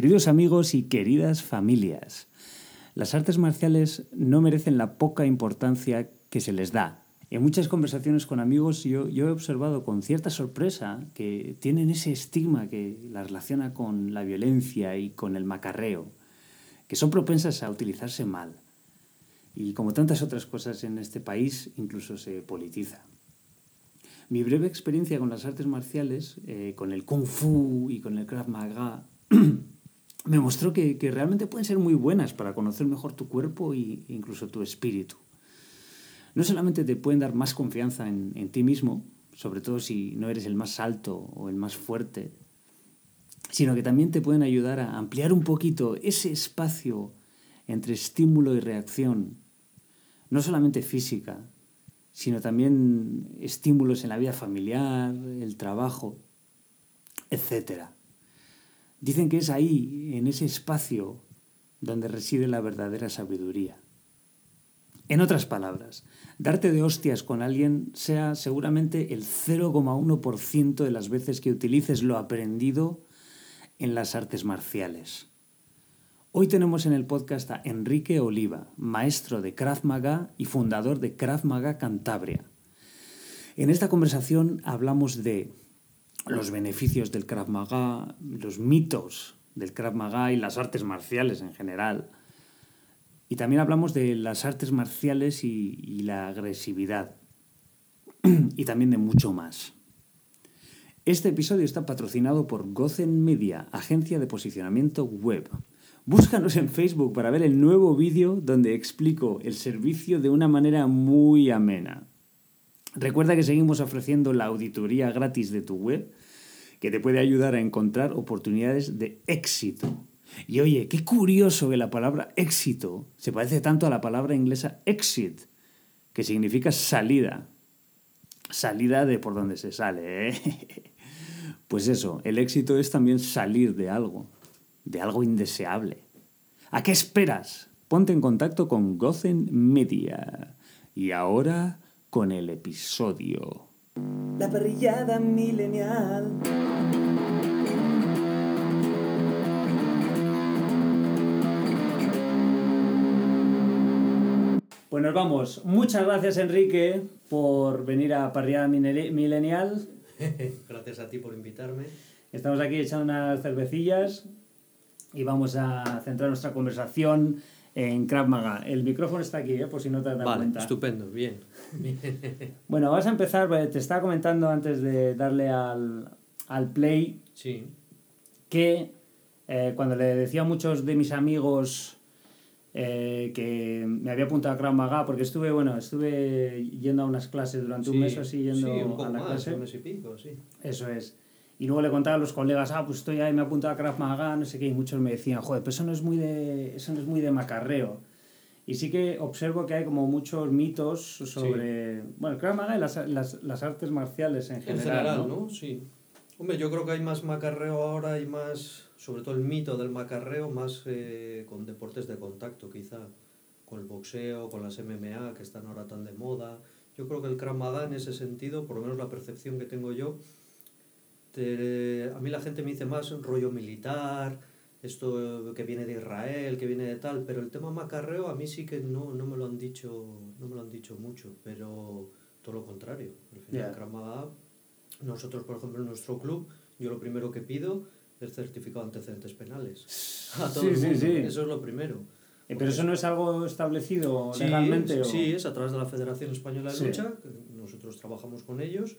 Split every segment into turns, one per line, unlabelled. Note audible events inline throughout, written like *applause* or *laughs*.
Queridos amigos y queridas familias, las artes marciales no merecen la poca importancia que se les da. En muchas conversaciones con amigos yo, yo he observado con cierta sorpresa que tienen ese estigma que la relaciona con la violencia y con el macarreo, que son propensas a utilizarse mal. Y como tantas otras cosas en este país, incluso se politiza. Mi breve experiencia con las artes marciales, eh, con el kung fu y con el krav maga, *clears throat* me mostró que, que, realmente pueden ser muy buenas para conocer mejor tu cuerpo e incluso tu espíritu. No solamente te pueden dar más confianza en, en ti mismo, sobre todo si no eres el más alto o el más fuerte, sino que también te pueden ayudar a ampliar un poquito ese espacio entre estímulo y reacción, no solamente física, sino también estímulos en la vida familiar, el trabajo, etc. Dicen que es ahí, en ese espacio, donde reside la verdadera sabiduría. En otras palabras, darte de hostias con alguien sea seguramente el 0,1% de las veces que utilices lo aprendido en las artes marciales. Hoy tenemos en el podcast a Enrique Oliva, maestro de Krav Maga y fundador de Krav Maga Cantabria. En esta conversación hablamos de los beneficios del Krav Maga, los mitos del Krav Maga y las artes marciales en general. Y también hablamos de las artes marciales y, y la agresividad. *clears throat* y también de mucho más. Este episodio está patrocinado por Gozen Media, agencia de posicionamiento web. Búscanos en Facebook para ver el nuevo vídeo donde explico el servicio de una manera muy amena. Recuerda que seguimos ofreciendo la auditoría gratis de tu web que te puede ayudar a encontrar oportunidades de éxito. Y oye, qué curioso que la palabra éxito se parece tanto a la palabra inglesa exit, que significa salida. Salida de por donde se sale, ¿eh? *laughs* Pues eso, el éxito es también salir de algo de algo indeseable. ¿A qué esperas? Ponte en contacto con Gozen Media. Y ahora con el episodio.
La parrillada milenial.
Pues nos vamos. Muchas gracias, Enrique, por venir a Parrillada Milenial. *laughs*
gracias a ti por invitarme.
Estamos aquí echando unas cervecillas y vamos a centrar nuestra conversación en Krav Maga. El micrófono está aquí, ¿eh? por si no te has dado
vale,
cuenta.
Estupendo, bien.
Bueno, vas a empezar, te estaba comentando antes de darle al, al play
sí.
que eh, cuando le decía a muchos de mis amigos eh, que me había apuntado a Krav Maga, porque estuve, bueno, estuve yendo a unas clases durante
sí,
un mes así yendo
sí, un poco
a la
más,
clase.
Un mes y pico, sí.
Eso es. Y luego le contaba a los colegas, ah, pues estoy ahí, me he apuntado a Krav Maga, no sé qué, y muchos me decían, joder, pero eso no es muy de, eso no es muy de macarreo. Y sí que observo que hay como muchos mitos sobre, bueno, Krav Maga y las, las, las artes marciales en general.
En general,
¿no?
¿no? Sí. Hombre, yo creo que hay más macarreo ahora y más, sobre todo el mito del macarreo, más eh, con deportes de contacto quizá, con el boxeo, con las MMA que están ahora tan de moda. Yo creo que el Krav Maga en ese sentido, por lo menos la percepción que tengo yo, te, a mí la gente me dice más rollo militar, esto que viene de Israel, que viene de tal, pero el tema macarreo a mí sí que no, no me lo han dicho, no me lo han dicho mucho, pero todo lo contrario. Al final. Maga, nosotros por ejemplo en nuestro club, yo lo primero que pido es certificado de antecedentes penales. A todo
Sí,
el
sí,
mundo.
sí.
Eso es lo primero.
Eh, pero eso no es algo establecido
Sí,
legalmente. o-
sí, es a través de la Federación Española de
Sí.
Lucha, que nosotros trabajamos con ellos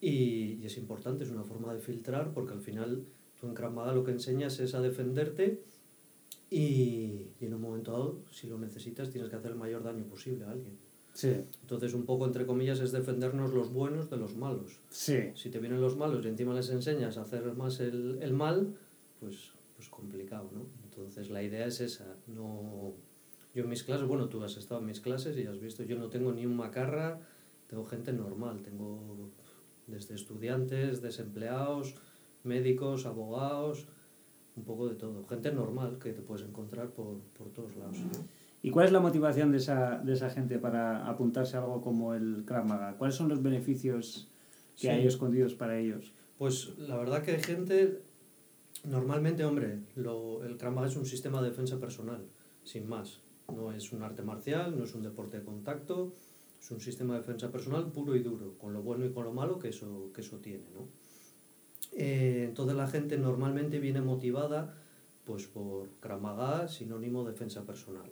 y, y es importante, es una forma de filtrar porque al final tú en Krav Maga lo que enseñas es a defenderte y, y en un momento dado, si lo necesitas, tienes que hacer el mayor daño posible a alguien.
Sí,
Entonces, un poco entre comillas, es defendernos los buenos de los malos.
sí.
Si te vienen los malos y encima les enseñas a hacer más el, el mal, pues, pues complicado, ¿no? Entonces la idea es esa, no... Yo en mis clases, bueno, tú has estado en mis clases y has visto, yo no tengo ni un macarra, tengo gente normal, tengo desde estudiantes, desempleados, médicos, abogados, un poco de todo. Gente normal que te puedes encontrar por, por todos lados.
¿Y cuál es la motivación de esa, de esa gente para apuntarse a algo como el Krav Maga? ¿Cuáles son los beneficios que
Sí.
hay escondidos para ellos?
Pues la verdad que hay gente Normalmente, hombre, lo, el Krav Maga es un sistema de defensa personal, sin más. No es un arte marcial, no es un deporte de contacto, es un sistema de defensa personal puro y duro, con lo bueno y con lo malo que eso, que eso tiene. ¿no? Eh, entonces la gente normalmente viene motivada pues, por Krav Maga, sinónimo de defensa personal.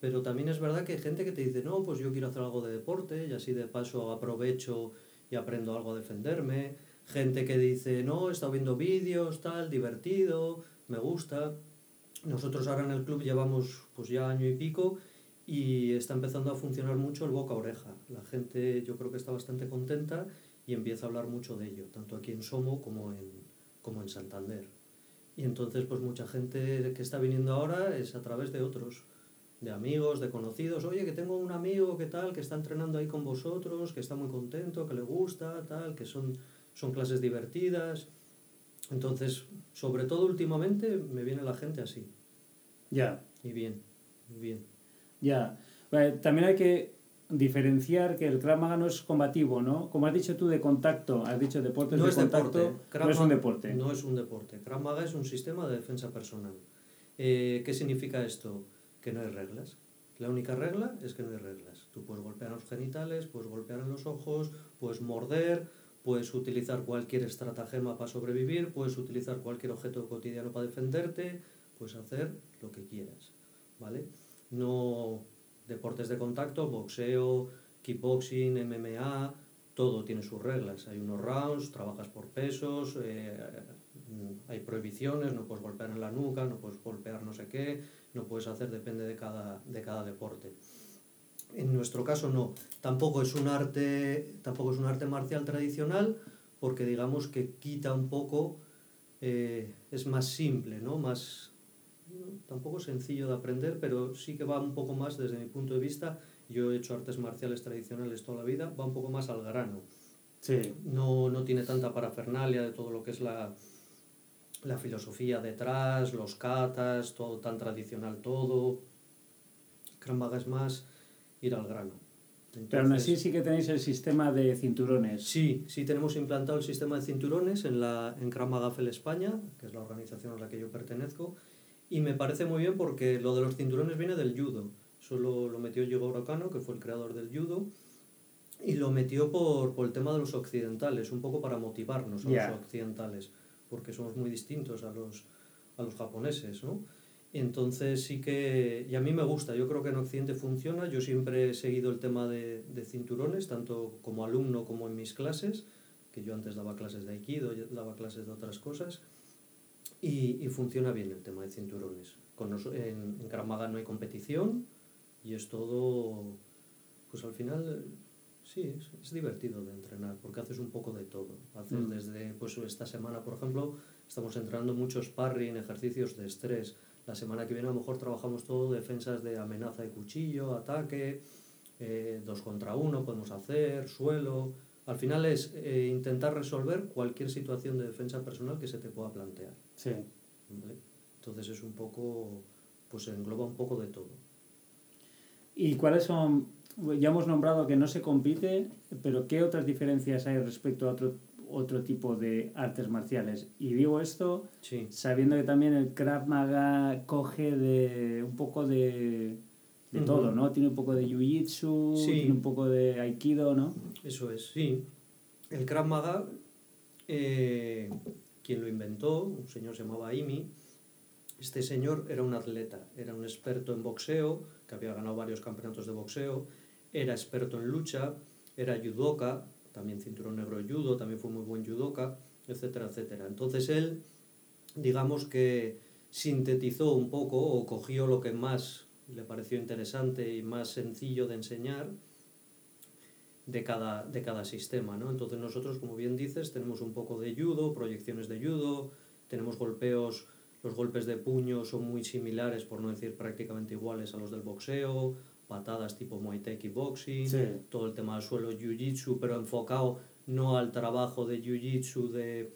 Pero también es verdad que hay gente que te dice, no, pues yo quiero hacer algo de deporte y así de paso aprovecho y aprendo algo a defenderme. Gente que dice, no, he estado viendo vídeos, tal, divertido, me gusta. Nosotros ahora en el club llevamos pues ya año y pico y está empezando a funcionar mucho el boca oreja. La gente yo creo que está bastante contenta y empieza a hablar mucho de ello, tanto aquí en Somo como en, como en Santander. Y entonces pues mucha gente que está viniendo ahora es a través de otros, de amigos, de conocidos, oye que tengo un amigo que tal, que está entrenando ahí con vosotros, que está muy contento, que le gusta, tal, que son, son clases divertidas. Entonces, sobre todo últimamente me viene la gente así.
Ya.
Y bien, bien.
Ya. Vale, también hay que diferenciar que el Krav Maga no es combativo, ¿no? Como has dicho tú de contacto, has dicho deportes
No
de
es
contacto,
deporte.
No es un deporte.
No es un deporte. Krav Maga es un sistema de defensa personal. Eh, ¿Qué significa esto? Que no hay reglas. La única regla es que no hay reglas. Tú puedes golpear en los genitales, puedes golpear en los ojos, puedes morder, puedes utilizar cualquier estratagema para sobrevivir, puedes utilizar cualquier objeto cotidiano para defenderte, puedes hacer lo que quieras, ¿vale? No deportes de contacto, boxeo, kickboxing, MMA, todo tiene sus reglas. Hay unos rounds, trabajas por pesos, eh, hay prohibiciones, no puedes golpear en la nuca, no puedes golpear no sé qué, no puedes hacer, depende de cada, de cada deporte. En nuestro caso no, tampoco es un arte, tampoco es un arte marcial tradicional, porque digamos que quita un poco, eh, es más simple, ¿no? Más, tampoco sencillo de aprender, pero sí que va un poco más desde mi punto de vista. Yo he hecho artes marciales tradicionales toda la vida, va un poco más al grano.
Sí.
No, no tiene tanta parafernalia de todo lo que es la, la filosofía detrás, los katas, todo tan tradicional todo. Krav Maga es más ir al grano.
Pero aún así sí que tenéis el sistema de cinturones.
Sí, sí tenemos implantado el sistema de cinturones en, la, en Krav Maga FEL España, que es la organización a la que yo pertenezco, y me parece muy bien porque lo de los cinturones viene del judo. Solo lo metió Diego Orocano, que fue el creador del judo, y lo metió por, por el tema de los occidentales, un poco para motivarnos a los occidentales, porque somos muy distintos a los, a los japoneses, ¿no? Entonces sí que, y a mí me gusta, yo creo que en Occidente funciona, yo siempre he seguido el tema de, de cinturones, tanto como alumno como en mis clases, que yo antes daba clases de aikido, daba clases de otras cosas, y, y funciona bien el tema de cinturones. Con nos- en, en Krav Maga no hay competición y es todo, pues al final, sí, es, es divertido de entrenar, porque haces un poco de todo. Haces
Mm.
desde, pues esta semana, por ejemplo, estamos entrenando mucho sparring, ejercicios de estrés. La semana que viene a lo mejor trabajamos todo defensas de amenaza de cuchillo, ataque, eh, dos contra uno podemos hacer, suelo. Al final es eh, intentar resolver cualquier situación de defensa personal que se te pueda plantear.
Sí.
¿vale? Entonces es un poco, pues engloba un poco de todo.
¿Y cuáles son? Ya hemos nombrado que no se compite, pero ¿qué otras diferencias hay respecto a otro, otro tipo de artes marciales? Y digo esto
Sí,
sabiendo que también el Krav Maga coge de un poco de, de todo, ¿no? Tiene un poco de Jiu-Jitsu,
Sí.
tiene un poco de Aikido, ¿no?
eso es, sí. El Krav Maga, eh, quien lo inventó, un señor se llamaba Imi, este señor era un atleta, era un experto en boxeo, que había ganado varios campeonatos de boxeo, era experto en lucha, era judoka, también cinturón negro judo, también fue muy buen judoka, etcétera, etcétera. Entonces él, digamos que sintetizó un poco o cogió lo que más le pareció interesante y más sencillo de enseñar de cada, de cada sistema, ¿no? Entonces nosotros, como bien dices, tenemos un poco de judo, proyecciones de judo, tenemos golpeos, los golpes de puño son muy similares, por no decir prácticamente iguales a los del boxeo, patadas tipo Muay Thai Kickboxing,
Sí.
todo el tema del suelo Jiu-Jitsu, pero enfocado no al trabajo de Jiu-Jitsu de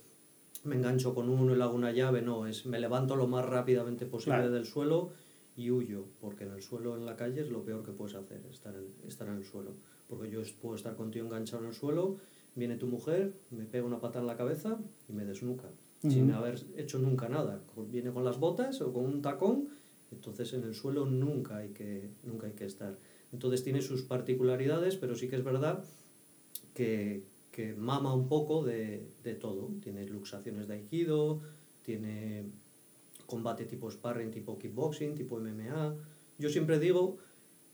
me engancho con uno y le hago una llave, no, es me levanto lo más rápidamente posible
Claro.
del suelo y huyo, porque en el suelo, en la calle, es lo peor que puedes hacer, estar en, estar en el suelo. Porque yo puedo estar contigo enganchado en el suelo, viene tu mujer, me pega una pata en la cabeza y me desnuca. sin haber hecho nunca nada. Viene con las botas o con un tacón, entonces en el suelo nunca hay que, nunca hay que estar. Entonces tiene sus particularidades, pero sí que es verdad que, que mama un poco de, de todo. Tiene luxaciones de aikido, tiene combate tipo sparring, tipo kickboxing, tipo MMA. Yo siempre digo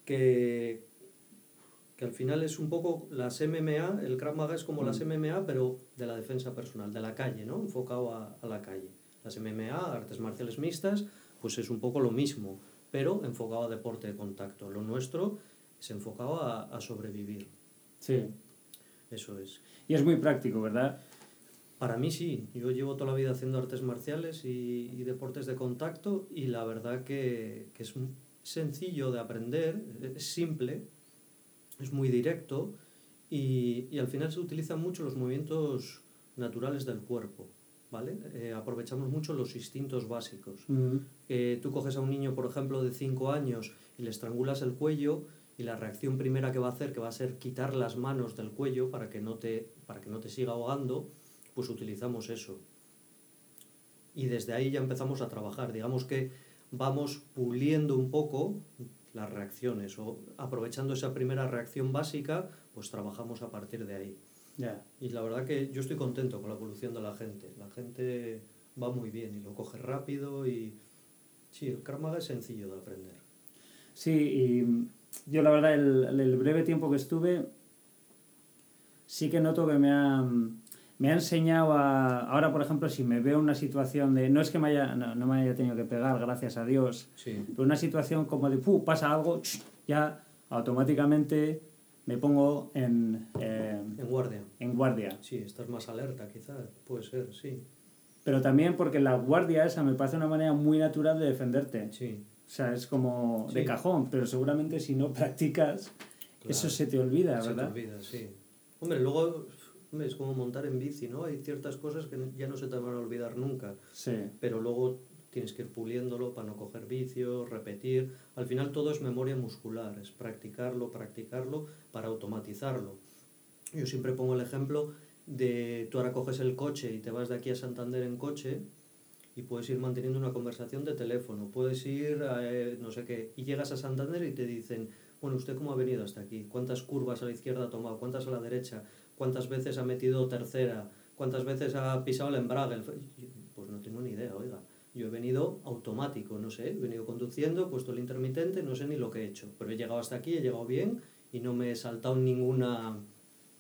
que, que al final es un poco las MMA, el Krav Maga es como las MMA, pero de la defensa personal, de la calle, ¿no? Enfocado a, a la calle. Las MMA, artes marciales mixtas, pues es un poco lo mismo, pero enfocado a deporte de contacto. Lo nuestro es enfocado a, a sobrevivir.
Sí.
Eso es.
Y es muy práctico, ¿verdad?
Para mí sí, yo llevo toda la vida haciendo artes marciales y, y deportes de contacto y la verdad que, que es sencillo de aprender, es simple, es muy directo y, y al final se utilizan mucho los movimientos naturales del cuerpo, ¿vale? Eh, aprovechamos mucho los instintos básicos. Eh, tú coges a un niño, por ejemplo, de 5 años y le estrangulas el cuello y la reacción primera que va a hacer, que va a ser quitar las manos del cuello para que no te, para que no te siga ahogando, pues utilizamos eso. Y desde ahí ya empezamos a trabajar. Digamos que vamos puliendo un poco las reacciones o aprovechando esa primera reacción básica, pues trabajamos a partir de ahí. Y la verdad que yo estoy contento con la evolución de la gente. La gente va muy bien y lo coge rápido y sí, el Krav Maga es sencillo de aprender.
Sí, y yo la verdad, el, el breve tiempo que estuve, sí que noto que me ha, me ha enseñado a... Ahora, por ejemplo, si me veo una situación de... No es que me haya, no, no me haya tenido que pegar, gracias a Dios,
Sí,
pero una situación como de, ¡puh! pasa algo, ya automáticamente me pongo en, eh,
en guardia.
en guardia.
Sí, estás más alerta quizás, puede ser, sí.
Pero también porque la guardia esa me parece una manera muy natural de defenderte.
Sí,
O sea, es como de cajón, pero seguramente si no *laughs* practicas,
Claro.
eso se te olvida,
se te
¿verdad?
olvida, sí. Hombre, luego es como montar en bici, ¿no? Hay ciertas cosas que ya no se te van a olvidar nunca.
Sí,
pero luego tienes que ir puliéndolo para no coger vicios, repetir. Al final todo es memoria muscular, es practicarlo, practicarlo para automatizarlo. Yo siempre pongo el ejemplo de tú ahora coges el coche y te vas de aquí a Santander en coche y puedes ir manteniendo una conversación de teléfono, puedes ir a eh, no sé qué, y llegas a Santander y te dicen, bueno, ¿usted cómo ha venido hasta aquí? ¿Cuántas curvas a la izquierda ha tomado? ¿Cuántas a la derecha? ¿Cuántas veces ha metido tercera? ¿Cuántas veces ha pisado el embrague? Pues no tengo ni idea, oiga. Yo he venido automático, no sé, he venido conduciendo, he puesto el intermitente, no sé ni lo que he hecho, pero he llegado hasta aquí, he llegado bien y no me he saltado ninguna,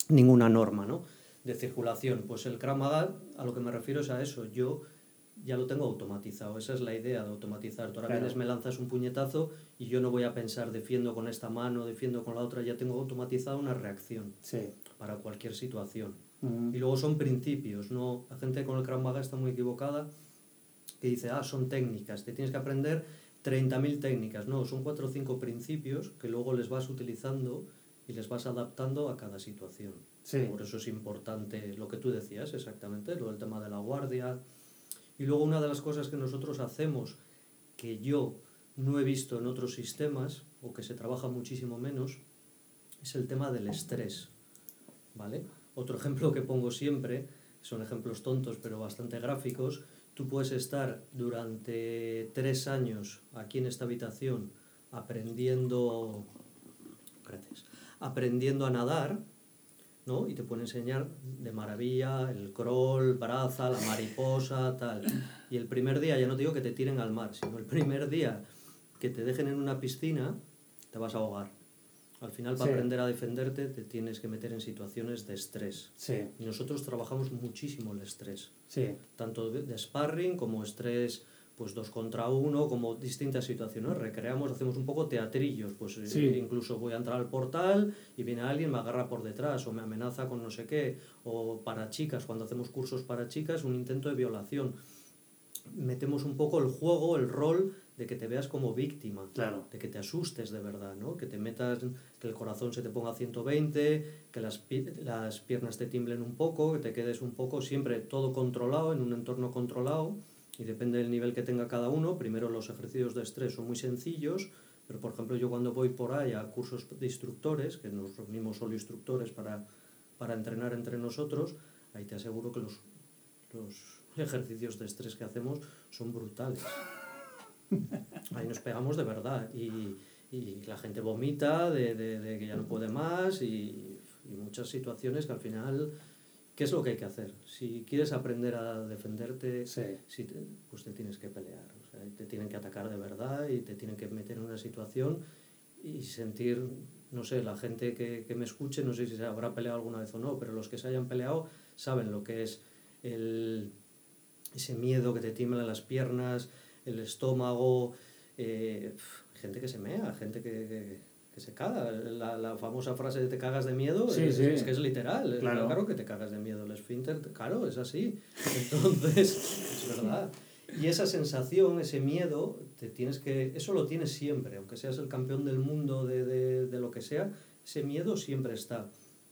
ninguna norma, ¿no? De circulación. Pues el Krav Maga, a lo que me refiero es a eso. Yo ya lo tengo automatizado. Esa es la idea de automatizar. Tú ahora
Claro.
vienes, me lanzas un puñetazo y yo no voy a pensar defiendo con esta mano, defiendo con la otra. Ya tengo automatizada una reacción
sí.
Para cualquier situación. Y luego son principios, ¿no? La gente con el Krav Maga está muy equivocada que dice, ah, son técnicas, te tienes que aprender 30.000 técnicas. No, son cuatro o cinco principios que luego les vas utilizando y les vas adaptando a cada situación.
Sí.
Por eso es importante lo que tú decías exactamente, lo del tema de la guardia. Y luego una de las cosas que nosotros hacemos que yo no he visto en otros sistemas o que se trabaja muchísimo menos es el tema del estrés. ¿Vale? Otro *laughs* ejemplo que pongo siempre, son ejemplos tontos pero bastante gráficos, tú puedes estar durante tres años aquí en esta habitación aprendiendo, gracias, aprendiendo a nadar, ¿no? Y te pueden enseñar de maravilla el crawl, braza, la mariposa, tal. Y el primer día, ya no te digo que te tiren al mar, sino el primer día que te dejen en una piscina, te vas a ahogar. Al final, para
Sí.
aprender a defenderte, te tienes que meter en situaciones de estrés.
Sí,
Y nosotros trabajamos muchísimo el estrés,
sí.
tanto de, de sparring como estrés pues dos contra uno, como distintas situaciones. Recreamos, hacemos un poco teatrillos, pues eh,
Sí.
incluso voy a entrar al portal y viene alguien, me agarra por detrás o me amenaza con no sé qué, o para chicas, cuando hacemos cursos para chicas, un intento de violación. Metemos un poco el juego, el rol de que te veas como víctima
Claro.
de que te asustes de verdad, ¿no? Que te metas, que el corazón se te ponga a 120, que las, las piernas te tiemblen un poco, que te quedes un poco, siempre todo controlado, en un entorno controlado, y depende del nivel que tenga cada uno. Primero los ejercicios de estrés son muy sencillos, pero por ejemplo yo cuando voy por ahí a cursos de instructores, que nos reunimos solo instructores para, para entrenar entre nosotros, ahí te aseguro que los, los, ejercicios de estrés que hacemos son brutales. Ahí nos pegamos de verdad y, y la gente vomita de, de, de, que ya no puede más y, y, muchas situaciones que al final, ¿qué es lo que hay que hacer? Si quieres aprender a defenderte,
Sí.
si te- pues te tienes que pelear. O sea, te tienen que atacar de verdad y te tienen que meter en una situación y sentir, no sé, la gente que, que me escuche, no sé si se habrá peleado alguna vez o no, pero los que se hayan peleado saben lo que es el, ese miedo que te tiembla en las piernas, el estómago, eh, gente que se mea, gente que, que, que se caga. La, la famosa frase de te cagas de miedo
Sí,
es,
sí.
es que es literal.
Claro.
claro que te cagas de miedo. El esfínter, claro, es así. Entonces, es verdad. Y esa sensación, ese miedo, te tienes que, eso lo tienes siempre, aunque seas el campeón del mundo de, de, de lo que sea, ese miedo siempre está.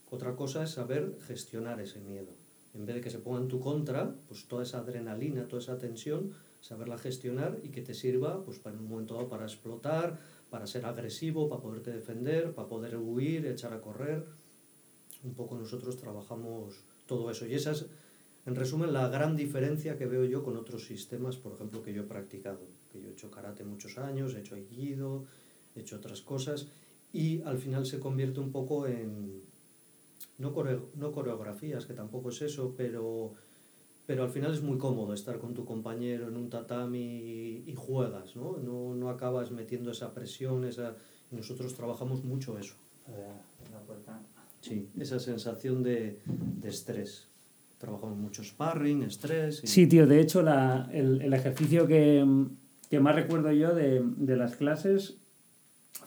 Otra cosa es saber gestionar ese miedo. En vez de que se ponga en tu contra, pues toda esa adrenalina, toda esa tensión, saberla gestionar y que te sirva pues para en un momento dado para explotar, para ser agresivo, para poderte defender, para poder huir, echar a correr. Un poco nosotros trabajamos todo eso. Y esa es, en resumen, la gran diferencia que veo yo con otros sistemas, por ejemplo, que yo he practicado. Que yo he hecho karate muchos años, he hecho aikido, he hecho otras cosas. Y al final se convierte un poco en, no, core- no coreografías, que tampoco es eso, pero, pero al final es muy cómodo estar con tu compañero en un tatami y, y juegas, ¿no? ¿no? No acabas metiendo esa presión, esa... y nosotros trabajamos mucho eso. Sí, esa sensación de, de estrés. Trabajamos mucho sparring, estrés. y-
Sí, tío, de hecho la, el, el ejercicio que, que más recuerdo yo de, de las clases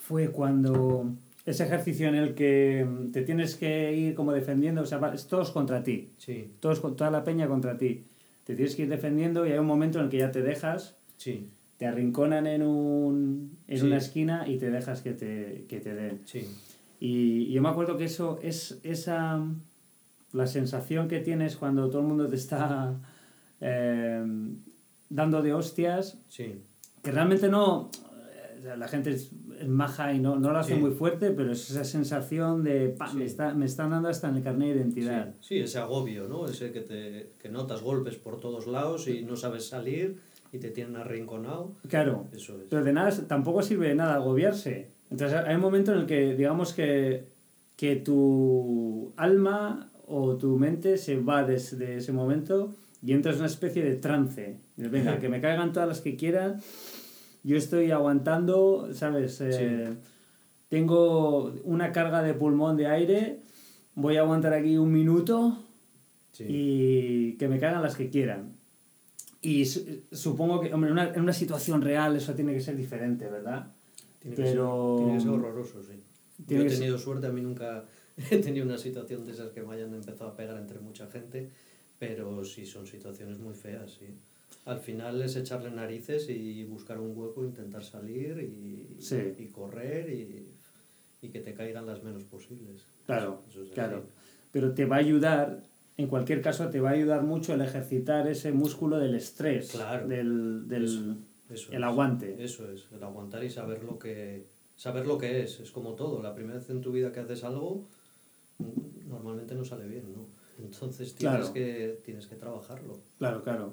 fue cuando ese ejercicio en el que te tienes que ir como defendiendo, o sea, es todos contra ti,
Sí,
todos, toda la peña contra ti. Te tienes que ir defendiendo y hay un momento en el que ya te dejas,
sí,
te arrinconan en, un, en
Sí.
una esquina y te dejas que te, que te den.
sí,
Y yo me acuerdo que eso es esa la sensación que tienes cuando todo el mundo te está eh, dando de hostias,
sí,
que realmente no la gente es, maja y no, no lo hace
Sí.
muy fuerte, pero es esa sensación de "Pa, me,
Sí.
está, me están dando hasta en el carnet de
sí.
identidad.
Sí, ese agobio, ¿no? Ese que, te, que notas golpes por todos lados y no sabes salir y te tienen arrinconado.
Claro,
Eso es.
pero de nada, tampoco sirve de nada agobiarse. Entonces hay un momento en el que digamos que, que tu alma o tu mente se va desde ese momento y entras en una especie de trance. Venga, que me caigan todas las que quieran, yo estoy aguantando, ¿sabes? Eh, Tengo una carga de pulmón de aire, voy a aguantar aquí un minuto
Sí.
y que me caigan las que quieran. Y su- supongo que, hombre, en una, en una situación real eso tiene que ser diferente, ¿verdad?
Tiene que,
pero-
ser, tiene que ser horroroso, sí. Yo
que
he tenido suerte, a mí nunca *laughs* he tenido una situación de esas que me hayan empezado a pegar entre mucha gente, pero sí son situaciones muy feas, sí. Al final es echarle narices y buscar un hueco, intentar salir y,
Sí.
y correr y, y que te caigan las menos posibles.
Claro,
Eso es así.
claro. Pero te va a ayudar, en cualquier caso, te va a ayudar mucho el ejercitar ese músculo del estrés,
Claro.
del, del
Eso,
el aguante.
Eso es, el aguantar y saber lo que saber lo que es, es como todo, la primera vez en tu vida que haces algo normalmente no sale bien, ¿no? Entonces tienes
Claro.
que tienes que trabajarlo.
Claro, claro.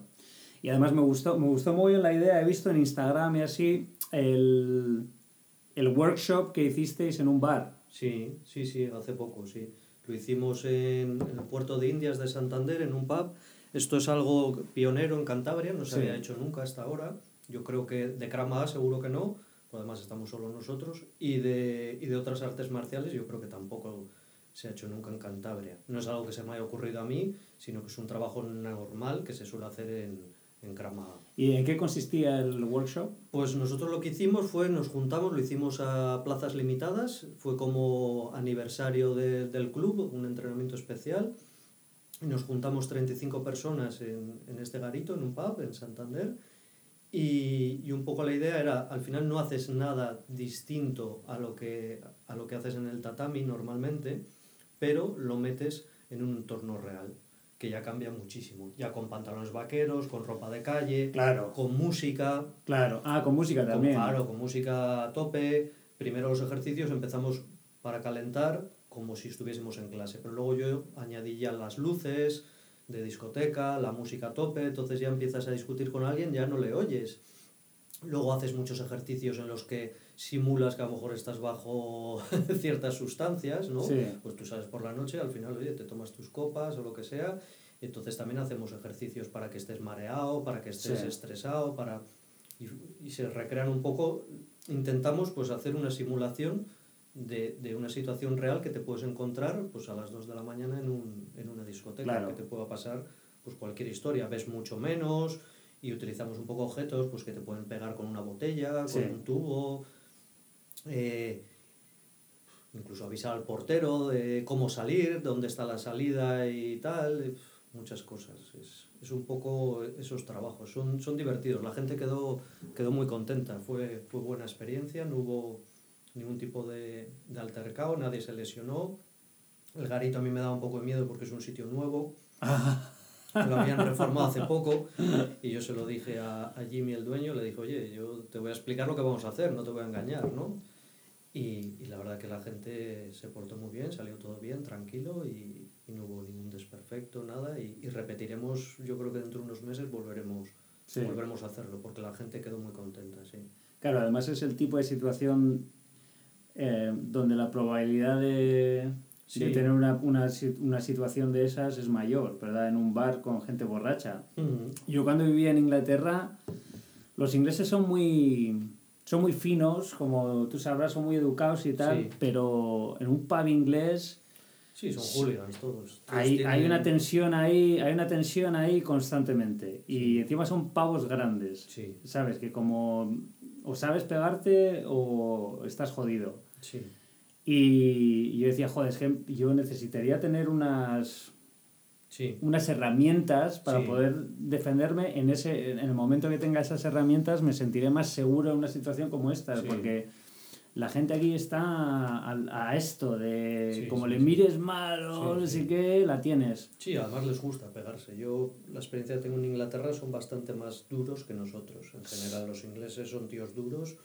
Y además me gustó, me gustó muy bien la idea, he visto en Instagram y así el, el workshop que hicisteis en un bar.
Sí, sí, sí, hace poco, sí. Lo hicimos en, en el puerto de Indias de Santander, en un pub. Esto es algo pionero en Cantabria, no se
Sí.
había hecho nunca hasta ahora. Yo creo que de Krav Maga seguro que no, pues además estamos solo nosotros. Y de, y de otras artes marciales yo creo que tampoco se ha hecho nunca en Cantabria. No es algo que se me haya ocurrido a mí, sino que es un trabajo normal que se suele hacer en, en Krav Maga.
¿Y en qué consistía el workshop?
Pues nosotros lo que hicimos fue, nos juntamos, lo hicimos a plazas limitadas, fue como aniversario de- del club, un entrenamiento especial, y nos juntamos 35 personas en, en este garito, en un pub, en Santander, y, y un poco la idea era, al final no haces nada distinto a lo que, a lo que haces en el tatami normalmente, pero lo metes en un entorno real, que ya cambia muchísimo, ya con pantalones vaqueros, con ropa de calle,
Claro,
con música,
claro. Ah, con música
con,
también.
claro, con música a tope. Primero los ejercicios empezamos para calentar como si estuviésemos en clase, pero luego yo añadí ya las luces, de discoteca, la música a tope, entonces ya empiezas a discutir con alguien, ya no le oyes. Luego haces muchos ejercicios en los que simulas que a lo mejor estás bajo *laughs* ciertas sustancias, ¿no?
Sí.
Pues tú sales por la noche, al final, oye, te tomas tus copas o lo que sea, entonces también hacemos ejercicios para que estés mareado, para que estés
Sí.
estresado, para... Y, y se recrean un poco, intentamos pues hacer una simulación de, de una situación real que te puedes encontrar pues a las 2 de la mañana en, un, en una discoteca,
Claro.
que te pueda pasar pues cualquier historia, ves mucho menos y utilizamos un poco objetos pues que te pueden pegar con una botella, con
Sí.
un tubo, eh, incluso avisar al portero de cómo salir, dónde está la salida y tal, eh, muchas cosas. Es, es un poco esos trabajos, son, son divertidos, la gente quedó, quedó muy contenta, fue, fue buena experiencia, no hubo ningún tipo de, de altercado, nadie se lesionó. El garito a mí me daba un poco de miedo porque es un sitio nuevo, *laughs* lo habían reformado hace poco y yo se lo dije a, a Jimmy, el dueño, le dije, oye, yo te voy a explicar lo que vamos a hacer, no te voy a engañar, ¿no? Y, y la verdad que la gente se portó muy bien, salió todo bien, tranquilo y, y no hubo ningún desperfecto, nada. Y, y repetiremos, yo creo que dentro de unos meses volveremos,
Sí.
volveremos a hacerlo porque la gente quedó muy contenta, sí.
Claro, además es el tipo de situación eh, donde la probabilidad de,
Sí.
de tener una, una, una situación de esas es mayor, ¿verdad? En un bar con gente borracha. Yo cuando vivía en Inglaterra, los ingleses son muy, son muy finos, como tú sabrás, son muy educados y tal,
Sí.
pero en un pub inglés
Sí, son hooligans todos. Todos
hay, hay
tienen-
una tensión ahí, hay una tensión ahí constantemente. Y encima son pavos grandes.
Sí,
¿Sabes? Que como o sabes pegarte o estás jodido.
sí.
Y yo decía, joder, es que yo necesitaría tener unas,
Sí,
unas herramientas para
Sí.
poder defenderme en ese en el momento que tenga esas herramientas me sentiré más seguro en una situación como esta
Sí.
porque la gente aquí está a, a esto de como le mires mal o no sé qué la tienes
Sí, además les gusta pegarse. Yo, la experiencia que tengo en Inglaterra son bastante más duros que nosotros. En general, los ingleses son tíos duros,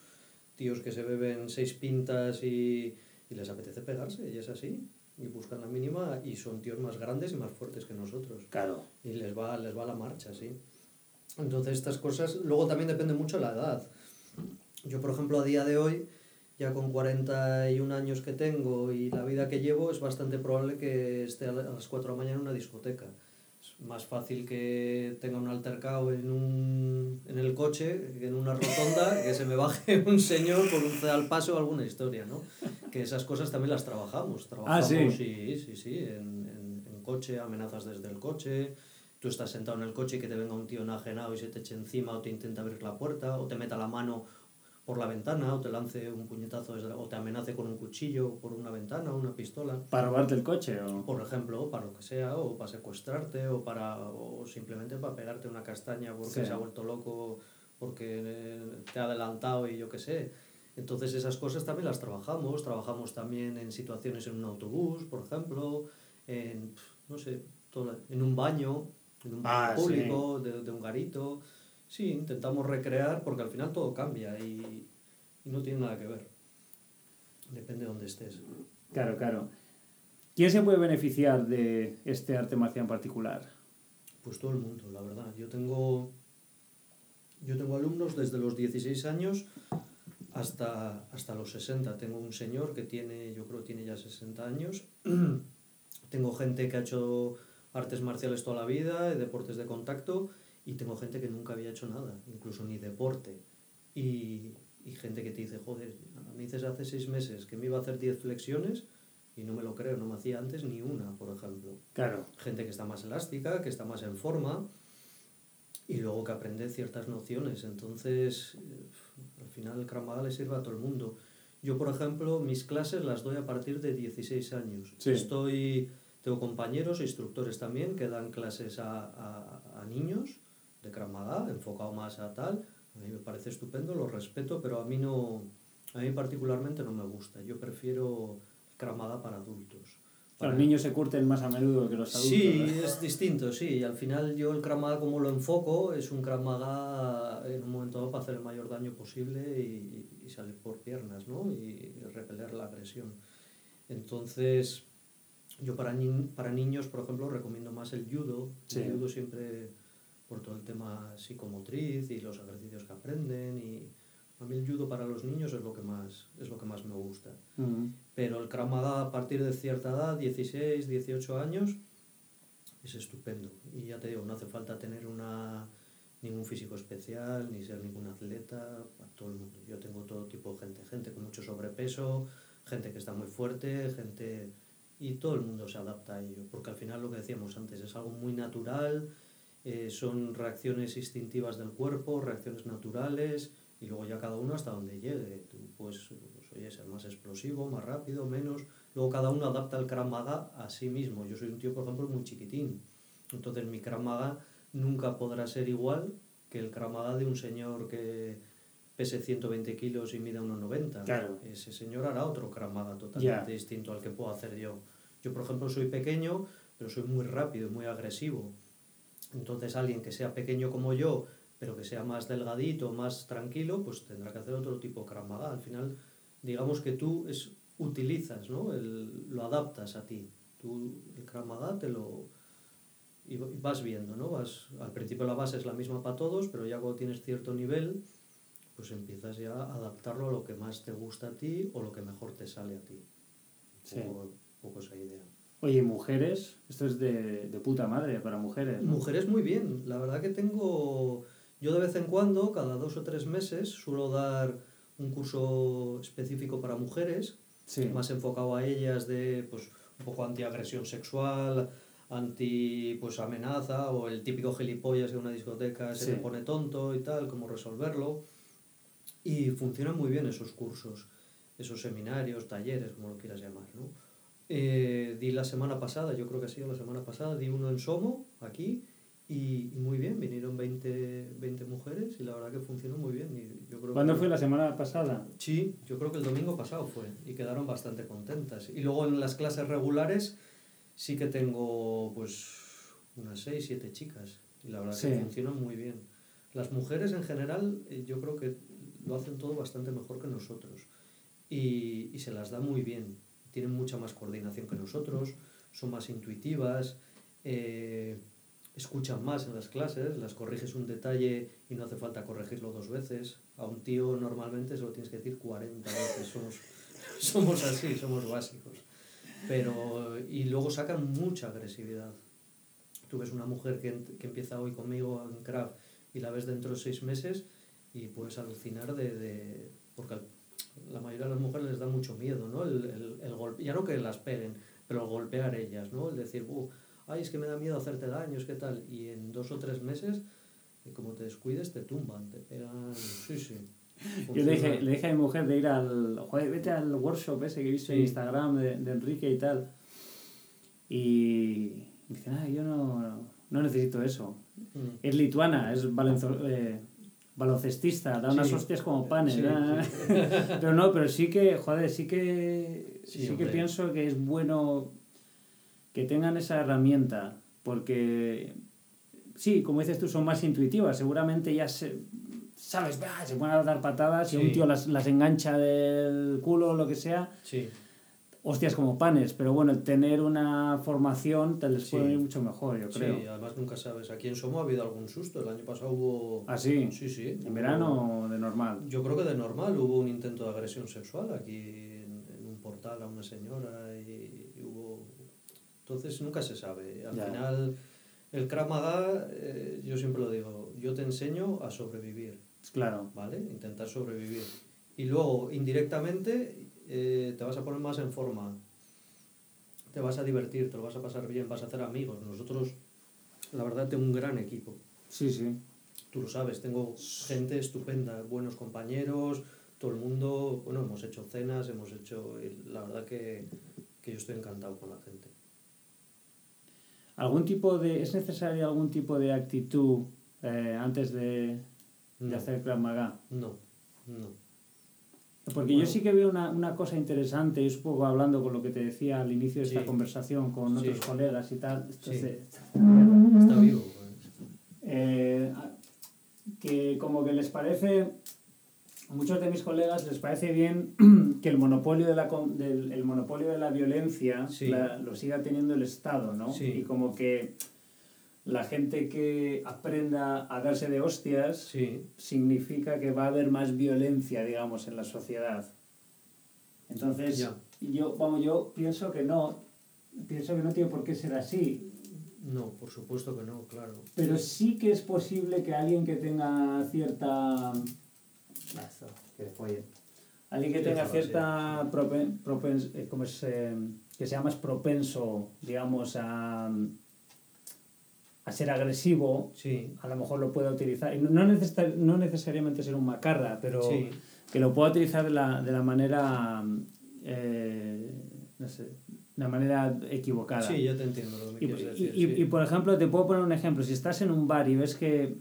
tíos que se beben seis pintas y, y les apetece pegarse, y es así. Y buscan la mínima y son tíos más grandes y más fuertes que nosotros.
claro
Y les va, les va la marcha, sí. Entonces, estas cosas. Luego también depende mucho de la edad. Yo, por ejemplo, a día de hoy, ya con 41 años que tengo y la vida que llevo, es bastante probable que esté a la- a las 4 de la mañana en una discoteca. Más fácil que tenga un altercado en, un, en el coche, que en una rotonda, que se me baje *laughs* un señor por un al paso o alguna historia, ¿no? Que esas cosas también las trabajamos. Trabajamos,
sí.
sí, sí, sí, en, en, en coche, amenazas desde el coche, tú estás sentado en el coche y que te venga un tío enajenado y se te eche encima o te intenta abrir la puerta o te meta la mano por la ventana o te lance un puñetazo desde, o te amenace con un cuchillo por una ventana o una pistola.
Para robarte el coche o
por ejemplo para lo que sea o para secuestrarte o para o simplemente para pegarte una castaña porque
Sí.
se ha vuelto loco porque eh, te ha adelantado y yo qué sé. Entonces esas cosas también las trabajamos. Trabajamos también en situaciones en un autobús por ejemplo en no sé todo- en un baño en un baño
Ah, sí.
público de, de un garito sí intentamos recrear porque al final todo cambia y, y no tiene nada que ver depende de dónde estés
claro claro quién se puede beneficiar de este arte marcial en particular
Pues todo el mundo, la verdad. Yo tengo, yo tengo alumnos desde los 16 años hasta, hasta los 60. Tengo un señor que tiene, yo creo, tiene ya 60 años. *clears throat* tengo gente que ha hecho artes marciales toda la vida, deportes de contacto, y tengo gente que nunca había hecho nada, incluso ni deporte. Y, y gente que te dice, joder, me dices hace seis meses que me iba a hacer 10 flexiones y no me lo creo, no me hacía antes ni una, por ejemplo
claro
gente que está más elástica, que está más en forma y luego que aprende ciertas nociones. Entonces, eh, al final el Krav le sirve a todo el mundo. Yo, por ejemplo, mis clases las doy a partir de 16 años.
Sí.
Estoy, tengo compañeros e instructores también que dan clases a, a, a niños de Krav Maga, enfocado más a tal. A mí me parece estupendo, lo respeto, pero a mí no, a mí particularmente no me gusta. Yo prefiero Krav Maga para adultos. Para-
los niños se curten más a menudo que los adultos
Sí,
¿verdad?
es distinto, sí. Y al final yo el Krav Maga como lo enfoco es un Krav Maga en un momento dado para hacer el mayor daño posible y, y salir por piernas, ¿no? Y repeler la agresión. Entonces, Yo para, ni- para niños, por ejemplo, recomiendo más el judo.
Sí.
El judo siempre por todo el tema psicomotriz y los ejercicios que aprenden. Y a mí el judo para los niños es lo que más, es lo que más me gusta. Pero el Krav Maga a partir de cierta edad, 16, 18 años, es estupendo. Y ya te digo, no hace falta tener una, ningún físico especial, ni ser ningún atleta, a todo el mundo. Yo tengo todo tipo de gente, gente con mucho sobrepeso, gente que está muy fuerte, gente... Y todo el mundo se adapta a ello, porque al final lo que decíamos antes es algo muy natural, eh, son reacciones instintivas del cuerpo, reacciones naturales, y luego ya cada uno hasta donde llegue. Tú puedes, pues, oye, ser más explosivo, más rápido, menos. Luego cada uno adapta el Krav Maga a sí mismo. Yo soy un tío, por ejemplo, muy chiquitín. Entonces mi Krav Maga nunca podrá ser igual que el Krav Maga de un señor que pese 120 kilos y mida 1,90.
Claro.
Ese señor hará otro Krav Maga totalmente distinto al que puedo hacer yo. Yo, por ejemplo, soy pequeño, pero soy muy rápido y muy agresivo. Entonces alguien que sea pequeño como yo, pero que sea más delgadito, más tranquilo, pues tendrá que hacer otro tipo de Maga. Al final, digamos que tú es, utilizas, ¿no? El- lo adaptas a ti. Tú el Krav Maga te lo... Y vas viendo, ¿no? Vas, al principio la base es la misma para todos, pero ya cuando tienes cierto nivel, pues empiezas ya a adaptarlo a lo que más te gusta a ti o lo que mejor te sale a ti. Un
Sí.
poco, un poco esa idea.
Oye, mujeres, esto es de, de puta madre para mujeres. ¿no?
Mujeres muy bien. La verdad que tengo, yo de vez en cuando, cada dos o tres meses, suelo dar un curso específico para mujeres,
Sí.
más enfocado a ellas de pues un poco antiagresión sexual, anti pues amenaza o el típico gilipollas de una discoteca se
Sí.
le pone tonto y tal, cómo resolverlo. Y funcionan muy bien esos cursos, esos seminarios, talleres, como lo quieras llamar, ¿no? Eh, di la semana pasada, yo creo que ha sido la semana pasada, di uno en Somo, aquí, y, y muy bien, vinieron 20, 20 mujeres y la verdad que funcionó muy bien. Y yo creo
¿Cuándo
que-
fue la semana pasada?
Sí, yo creo que el domingo pasado fue y quedaron bastante contentas. Y luego en las clases regulares sí que tengo pues unas 6, 7 chicas y la verdad
Sí.
que funcionan muy bien. Las mujeres en general eh, yo creo que lo hacen todo bastante mejor que nosotros y, y se las da muy bien. Tienen mucha más coordinación que nosotros, son más intuitivas, eh, escuchan más en las clases, las corriges un detalle y no hace falta corregirlo dos veces. A un tío normalmente se lo tienes que decir 40 veces, somos, *laughs* somos así, somos básicos. Pero, y luego sacan mucha agresividad. Tú ves una mujer que, que empieza hoy conmigo en craft y la ves dentro de seis meses y puedes alucinar de... de porque la mayoría de las mujeres les da mucho miedo, ¿no? El, el, el golpe, ya no que las peguen, pero el golpear ellas, ¿no? El decir, "Uh, ay, es que me da miedo hacerte daño, es que tal. Y en dos o tres meses, eh, como te descuides, te tumban, te pegan. Sí, sí. *laughs*
Yo le dije,
Funciona.
le dije a mi mujer de ir al. Joder, vete al workshop ese que he visto en
Sí.
Instagram de, de Enrique y tal. Y dice, ah, yo no, no necesito eso.
Mm.
Es lituana, es balenzo- eh, baloncestista, da unas
Sí.
hostias como panes.
Sí,
¿no?
sí. *laughs*
Pero no, pero sí que, joder, sí que,
Sí,
que
hombre.
pienso que es bueno que tengan esa herramienta, porque sí, como dices tú, son más intuitivas, seguramente ya se, sabes, ¡bah! se pueden a dar patadas y un tío las, las engancha del culo o lo que sea,
Sí,
hostias como panes, pero bueno, el tener una formación te les
Sí.
puede ir mucho mejor, yo creo.
sí, además nunca sabes. Aquí en Somo ha habido algún susto. El año pasado hubo.
¿Ah, sí?
Sí, sí.
¿En
hubo-
verano o de normal?
Yo creo que de normal hubo un intento de agresión sexual aquí en, en un portal a una señora y, y hubo... Entonces nunca se sabe. Al
Ya.
final, el Krav Maga, eh, yo siempre lo digo, yo te enseño a sobrevivir,
Claro,
¿vale? Intentar sobrevivir. Y luego, indirectamente, eh, te vas a poner más en forma. Te vas a divertir, te lo vas a pasar bien, vas a hacer amigos. Nosotros, la verdad, tengo un gran equipo.
sí, sí.
Tú lo sabes, tengo gente estupenda, buenos compañeros, todo el mundo, bueno, hemos hecho cenas, hemos hecho, la verdad que, que yo estoy encantado con la gente.
¿Algún tipo de, ¿Es necesaria algún tipo de actitud eh, antes de, de
No.
hacer Krav Maga?
No, no.
Porque
Bueno.
yo sí que veo una, una cosa interesante, y es un poco hablando con lo que te decía al inicio de esta
Sí.
conversación con
Sí.
otros colegas y tal.
Sí. Está vivo.
Eh, que como que les parece a muchos de mis colegas les parece bien *clears throat* que el monopolio de la, del, el monopolio de la violencia la- lo siga teniendo el Estado, ¿no? Y como que la gente que aprenda a darse de hostias
Sí,
significa que va a haber más violencia, digamos, en la sociedad. Entonces,
Ya.
yo, vamos, yo pienso que no, pienso que no tiene por qué ser así,
no, por supuesto que no, claro.
pero sí que es posible que alguien que tenga cierta... Que follen. Alguien que tenga cierta propen, propens- eh, ¿cómo es, eh, que sea más propenso, digamos, a, a ser agresivo,
Sí,
a lo mejor lo pueda utilizar. No, necesita- no necesariamente ser un macarra, pero
sí,
que lo pueda utilizar de la, de la manera, eh, no sé, de la manera equivocada.
sí, ya te entiendo lo que
Y,
me quieres
y-
decir.
y-
sí.
y, por ejemplo, te puedo poner un ejemplo. Si estás en un bar y ves que,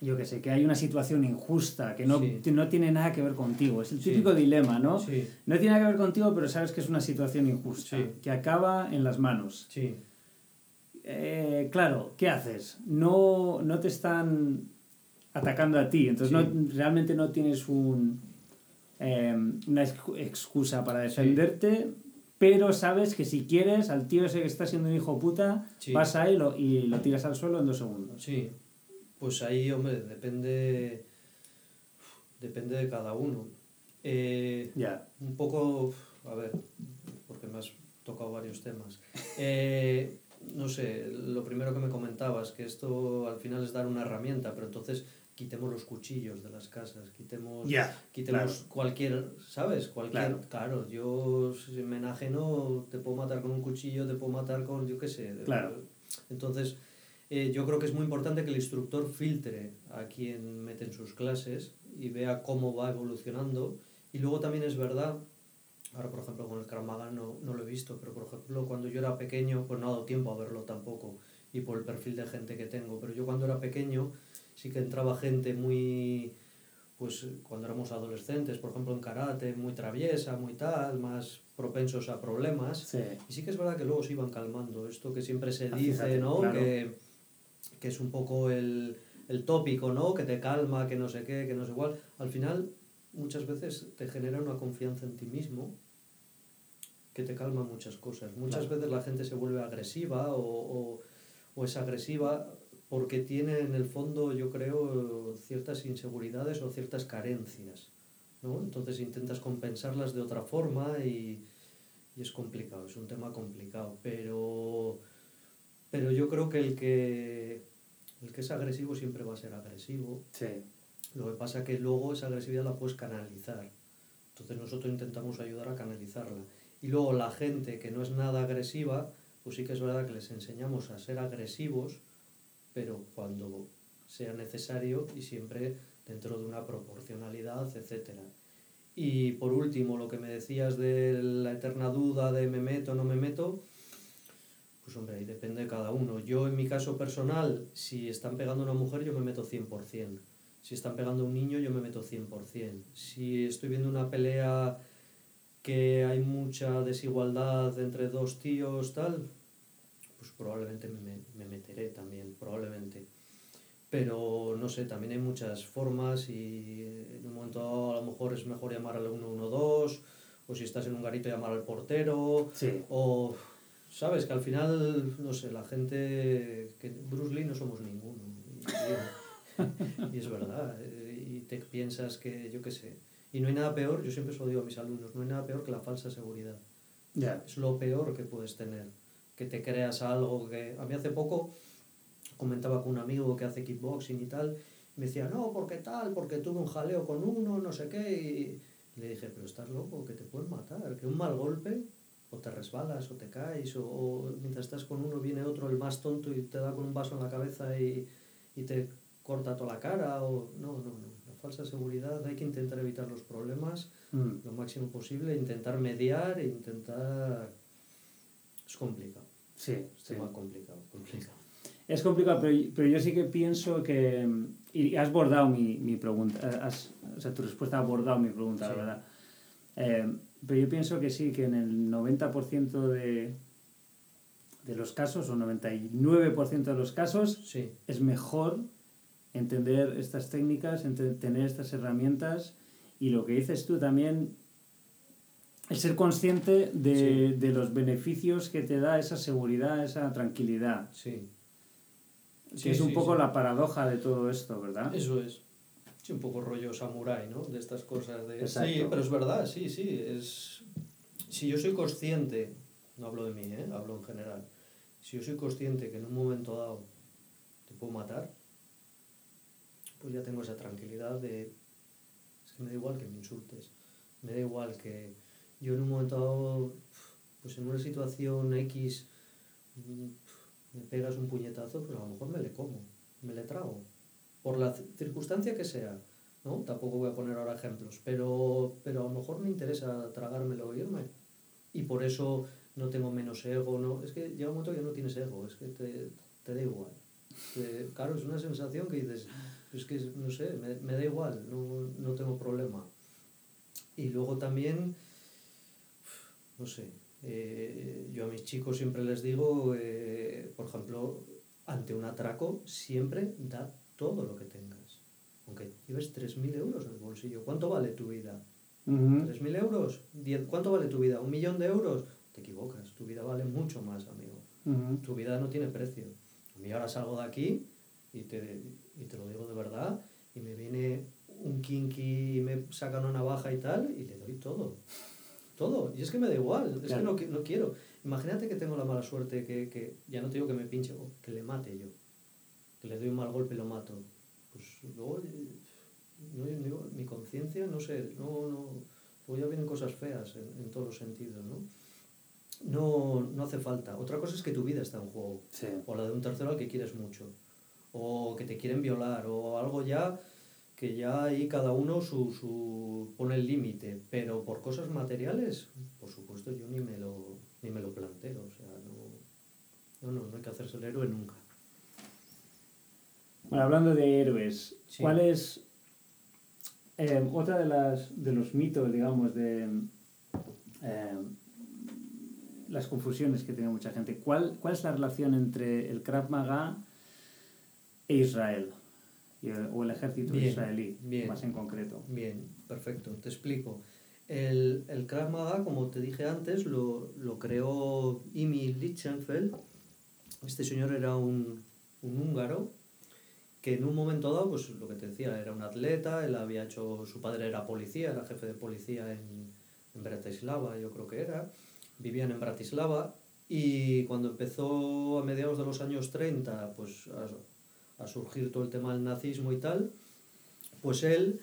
yo que sé, que hay una situación injusta, que no,
Sí.
no tiene nada que ver contigo, es el
Sí.
típico dilema, ¿no?
Sí,
No tiene nada que ver contigo, pero sabes que es una situación injusta,
Sí.
que acaba en las manos.
sí,
Eh, claro, ¿qué haces? No, no te están atacando a ti, entonces
Sí.
no, realmente no tienes un, eh, una excu- excusa para defenderte, pero sabes que si quieres al tío ese que está siendo un hijo puta,
Sí.
vas ahí y lo, y lo tiras al suelo en dos segundos.
sí. Pues ahí, hombre, depende, depende de cada uno. Eh,
Ya.
un poco, a ver, porque me has tocado varios temas. Eh, no sé, lo primero que me comentabas, que esto al final es dar una herramienta, pero entonces quitemos los cuchillos de las casas, quitemos, quitemos
claro.
cualquier, ¿sabes? Cualquier,
Claro.
claro. yo si me enajeno, te puedo matar con un cuchillo, te puedo matar con, yo qué sé.
Claro.
Entonces, eh, yo creo que es muy importante que el instructor filtre a quien mete en sus clases y vea cómo va evolucionando. Y luego también es verdad, ahora por ejemplo con el Krav Maga no, no lo he visto, pero por ejemplo cuando yo era pequeño, pues no ha dado tiempo a verlo tampoco, y por el perfil de gente que tengo, pero yo cuando era pequeño sí que entraba gente muy, pues cuando éramos adolescentes, por ejemplo en karate, muy traviesa, muy tal, más propensos a problemas.
Sí.
Y sí que es verdad que luego se iban calmando. Esto que siempre se
Ah,
dice,
fíjate,
¿no?
claro.
Que, que es un poco el, el tópico, ¿no? Que te calma, que no sé qué, que no sé cuál. Al final, muchas veces te genera una confianza en ti mismo que te calma muchas cosas. Muchas
Claro.
veces la gente se vuelve agresiva o, o, o es agresiva porque tiene en el fondo, yo creo, ciertas inseguridades o ciertas carencias. ¿no? Entonces intentas compensarlas de otra forma y, y es complicado, es un tema complicado. Pero, pero yo creo que el, que el que es agresivo siempre va a ser agresivo.
Sí.
Lo que pasa que luego esa agresividad la puedes canalizar. Entonces nosotros intentamos ayudar a canalizarla. Y luego la gente que no es nada agresiva, pues sí que es verdad que les enseñamos a ser agresivos, pero cuando sea necesario y siempre dentro de una proporcionalidad, etc. Y por último, lo que me decías de la eterna duda de me meto o no me meto, pues hombre, ahí depende de cada uno. Yo en mi caso personal, si están pegando a una mujer, yo me meto 100%. Si están pegando a un niño, yo me meto 100%. Si estoy viendo una pelea que hay mucha desigualdad entre dos tíos, tal, pues probablemente me, me meteré también, probablemente. Pero no sé, también hay muchas formas y en un momento dado a lo mejor es mejor llamar al 112 o si estás en un garito llamar al portero
Sí.
o sabes que al final, no sé, la gente que Bruce Lee no somos ninguno. *laughs* Y, es verdad, eh, y te piensas que, yo qué sé, y no hay nada peor, yo siempre se lo digo a mis alumnos, no hay nada peor que la falsa seguridad.
Ya.
Es lo peor que puedes tener, que te creas algo que... A mí hace poco comentaba con un amigo que hace kickboxing y tal, y me decía, no, porque tal, porque tuve un jaleo con uno, no sé qué, y le dije, pero estás loco, que te pueden matar, que un mal golpe, o te resbalas, o te caes, o, o mientras estás con uno viene otro, el más tonto, y te da con un vaso en la cabeza y, y te corta toda la cara, o no, no, no, la falsa seguridad, hay que intentar evitar los problemas
Mm.
lo máximo posible, intentar mediar intentar... Es complicado,
Sí,
es
sí.
tema complicado, complicado.
Es complicado, pero, pero yo sí que pienso que... Y has bordado mi, mi pregunta, has- o sea, tu respuesta ha abordado mi pregunta, la
Sí.
verdad. Eh, pero yo pienso que sí, que en el 90% de, de los casos, o 99% de los casos,
Sí,
es mejor entender estas técnicas, tener estas herramientas y lo que dices tú también, el ser consciente de, de los beneficios que te da esa seguridad, esa tranquilidad.
Sí.
que
Sí,
es un
sí,
poco la paradoja de todo esto, ¿verdad?
Eso es. Sí, un poco rollo samurái, ¿no? De estas cosas de...
Exacto.
Sí, pero es verdad, sí, sí. Es... Si yo soy consciente, no hablo de mí, ¿eh? Hablo en general. Si yo soy consciente que en un momento dado te puedo matar, pues ya tengo esa tranquilidad de... Es que me da igual que me insultes. Me da igual que yo en un momento dado, pues en una situación X, me pegas un puñetazo, pero a lo mejor me le como, me le trago por la ci- circunstancia que sea, ¿no? Tampoco voy a poner ahora ejemplos, pero, pero a lo mejor me interesa tragármelo o irme. Y por eso no tengo menos ego, ¿no? Es que llega un momento que ya no tienes ego, es que te, te da igual. Te- claro, es una sensación que dices, es que, no sé, me, me da igual, no, no tengo problema. Y luego también, no sé, eh, yo a mis chicos siempre les digo, eh, por ejemplo, ante un atraco, siempre da todo lo que tengas. Aunque lleves 3.000 euros en el bolsillo. ¿Cuánto vale tu vida?
Ujú.
¿3.000 euros? ¿Cuánto vale tu vida? ¿Un millón de euros? Te equivocas. Tu vida vale mucho más, amigo. Tu vida no tiene precio. A mí ahora salgo de aquí y te, y te lo digo de verdad y me viene un kinky y me sacan una navaja y tal y le doy todo. Todo. Y es que me da igual. Es que no, no quiero. Imagínate que tengo la mala suerte que, que ya no te digo que me pinche, o que le mate yo. Que le doy un mal golpe y lo mato. Pues luego, eh, no, no- mi conciencia, no sé, no, no, luego ya vienen cosas feas en, en todos los sentidos, ¿no? No, no hace falta. Otra cosa es que tu vida está en juego
Sí.
o la de un tercero al que quieres mucho, o que te quieren violar, o algo ya que ya ahí cada uno su, su pone el límite, pero por cosas materiales, por supuesto yo ni me lo, ni me lo planteo, o sea, no, no, no, no hay que hacerse el héroe nunca.
Bueno, hablando de héroes,
Sí.
¿cuál es eh, otra de las de los mitos, digamos, de eh, las confusiones que tiene mucha gente? ¿Cuál, ¿Cuál es la relación entre el Krav Maga e Israel? O el ejército
Bien,
israelí,
bien.
más en concreto.
Bien, perfecto, te explico. El, el Krav Maga, como te dije antes, lo, lo creó Imi Lichtenfeld. Este señor era un, un húngaro que en un momento dado, pues lo que te decía, era un atleta, él había hecho, su padre era policía, era jefe de policía en, en Bratislava, yo creo que era, vivían en Bratislava y cuando empezó a mediados de los años 30, pues a, a surgir todo el tema del nazismo y tal, pues él,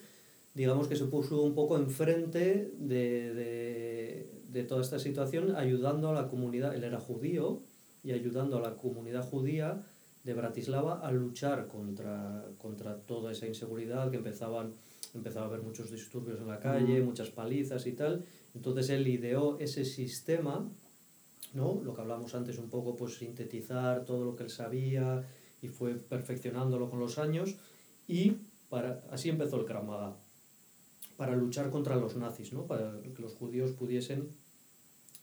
digamos que se puso un poco enfrente de, de, de toda esta situación, ayudando a la comunidad, él era judío, y ayudando a la comunidad judía de Bratislava a luchar contra, contra toda esa inseguridad que empezaban, empezaba a haber muchos disturbios en la calle, muchas palizas y tal. Entonces él ideó ese sistema, ¿no? Lo que hablamos antes un poco, pues sintetizar todo lo que él sabía y fue perfeccionándolo con los años y para, así empezó el Krav Maga, para luchar contra los nazis, ¿no? Para que los judíos pudiesen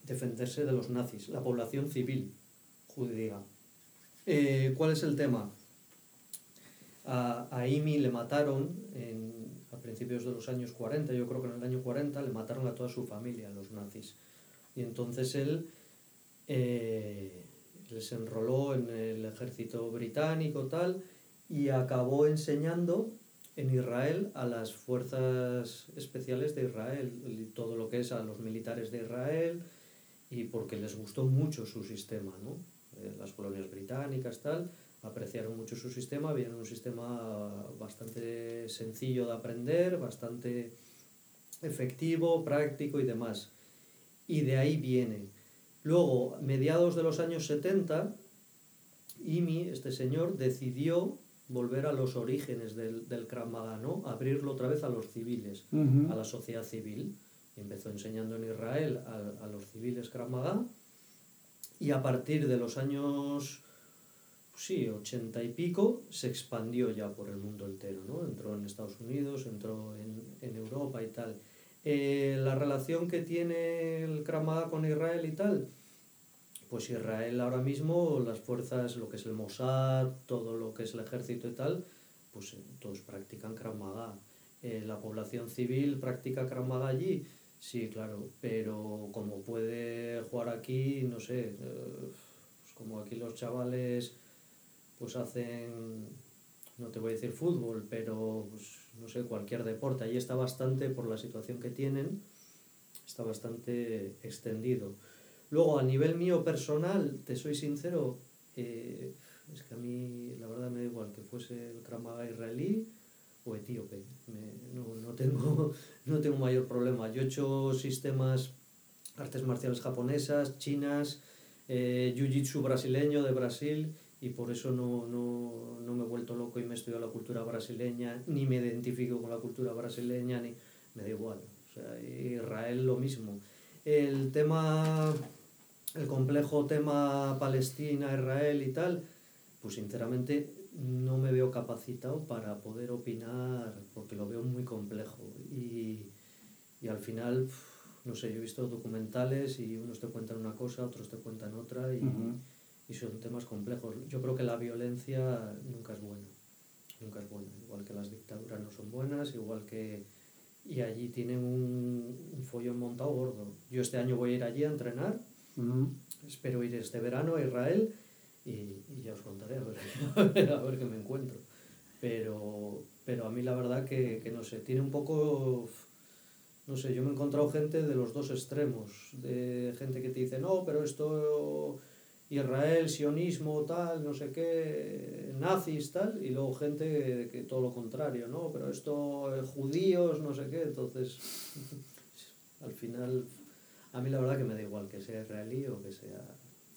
defenderse de los nazis, la población civil judía. Eh, ¿Cuál es el tema? A, a le mataron en, a principios de los años 40, yo creo que en el año 40 le mataron a toda su familia, los nazis. Y entonces él eh, les enroló en el ejército británico tal y acabó enseñando en Israel a las fuerzas especiales de Israel, todo lo que es a los militares de Israel, y porque les gustó mucho su sistema, ¿no? Eh, las colonias británicas, tal, apreciaron mucho su sistema, vieron un sistema bastante sencillo de aprender, bastante efectivo, práctico y demás. Y de ahí viene. Luego, mediados de los años 70, Imi, este señor, decidió volver a los orígenes del, del Krav Maga, ¿no? Abrirlo otra vez a los civiles, a la sociedad civil. Empezó enseñando en Israel a, a los civiles Krav Maga. Y a partir de los años, sí, ochenta y pico, se expandió ya por el mundo entero, ¿no? Entró en Estados Unidos, entró en, en Europa y tal. Eh, la relación que tiene el Krav Maga con Israel y tal, pues Israel ahora mismo, las fuerzas, lo que es el Mossad, todo lo que es el ejército y tal, pues eh, todos practican Krav Maga. Eh, la población civil practica Krav Maga allí, sí, claro, pero como puede jugar aquí, no sé, pues como aquí los chavales pues hacen, no te voy a decir fútbol, pero pues, no sé, cualquier deporte, allí está bastante, por la situación que tienen, está bastante extendido. Luego, a nivel mío personal, te soy sincero, eh, es que a mí la verdad me da igual que fuese el Krav Maga israelí o etíope. Me- no, no, tengo, *laughs* no tengo mayor problema. Yo he hecho sistemas, artes marciales japonesas, chinas, eh, jiu-jitsu brasileño de Brasil y por eso no, no, no me he vuelto loco y me he estudiado la cultura brasileña, ni me identifico con la cultura brasileña, ni me da igual. O sea, Israel lo mismo. El tema, el complejo tema Palestina, Israel y tal, pues sinceramente no me veo capacitado para poder opinar porque lo veo muy complejo y, y al final, no sé, yo he visto documentales y unos te cuentan una cosa, otros te cuentan otra y,
Ujú.
Y son temas complejos. Yo creo que la violencia nunca es buena, nunca es buena, igual que las dictaduras no son buenas, igual que... Y allí tienen un, un follón montado gordo. Yo este año voy a ir allí a entrenar,
Ujú.
espero ir este verano a Israel y, y ya os contaré a ver, *laughs* a ver, a ver qué me encuentro. Pero, pero a mí la verdad que, que no sé, tiene un poco, no sé, yo me he encontrado gente de los dos extremos, de gente que te dice, no, pero esto, Israel, sionismo, tal, no sé qué, nazis, tal, y luego gente que todo lo contrario, no, pero esto, eh, judíos, no sé qué, entonces, *laughs* al final, a mí la verdad que me da igual que sea israelí o que sea...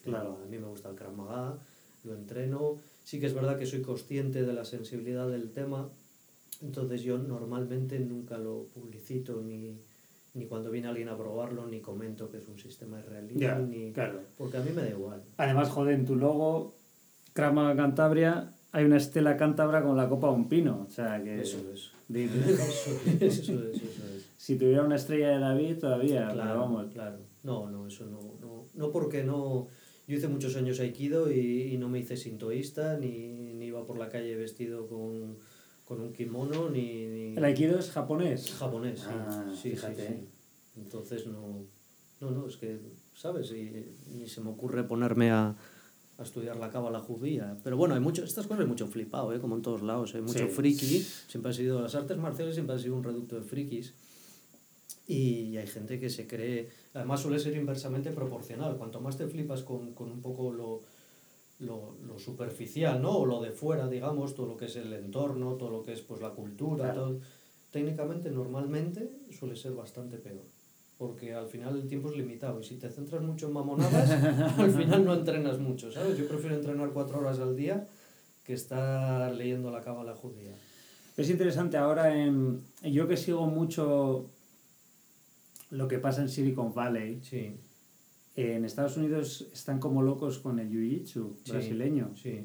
Claro.
A mí me gusta el Krav Maga, lo entreno. Sí que es verdad que soy consciente de la sensibilidad del tema, entonces yo normalmente nunca lo publicito ni, ni cuando viene alguien a probarlo, ni comento que es un sistema israelí, ni...
claro.
Porque a mí me da igual.
Además, joder, en tu logo, Crama Cantabria, hay una estela cántabra con la copa de un pino. O sea que.
Eso es. *laughs* Eso es, eso es, eso es.
si tuviera una estrella de David, todavía. pero
Claro,
vamos.
claro. No, no, eso no, no. No porque no... Yo hice muchos años aikido y, y no me hice sintoísta, ni, ni iba por la calle vestido con, con un kimono, ni... ni...
El aikido es japonés.
japonés, sí.
Ah,
sí, sí,
fíjate.
sí. Entonces no... No, no, es que, ¿sabes? Y, ni se me ocurre ponerme a, a estudiar la cábala judía. Pero bueno, hay mucho, estas cosas hay mucho flipado, ¿eh? como en todos lados. Hay mucho
Sí.
friki. Siempre ha sido, las artes marciales siempre han sido un reducto de frikis. Y hay gente que se cree, además suele ser inversamente proporcional. Cuanto más te flipas con, con un poco lo, lo, lo superficial, ¿no? O lo de fuera, digamos, todo lo que es el entorno, todo lo que es pues la cultura,
Claro.
todo, técnicamente, normalmente, suele ser bastante peor. Porque al final el tiempo es limitado y si te centras mucho en mamonadas, *laughs* al final no entrenas mucho, ¿sabes? Yo prefiero entrenar cuatro horas al día que estar leyendo la cábala judía.
Es interesante ahora, en, yo que sigo mucho lo que pasa en Silicon Valley,
Sí,
en Estados Unidos están como locos con el Jiu-Jitsu
Sí.
brasileño.
sí,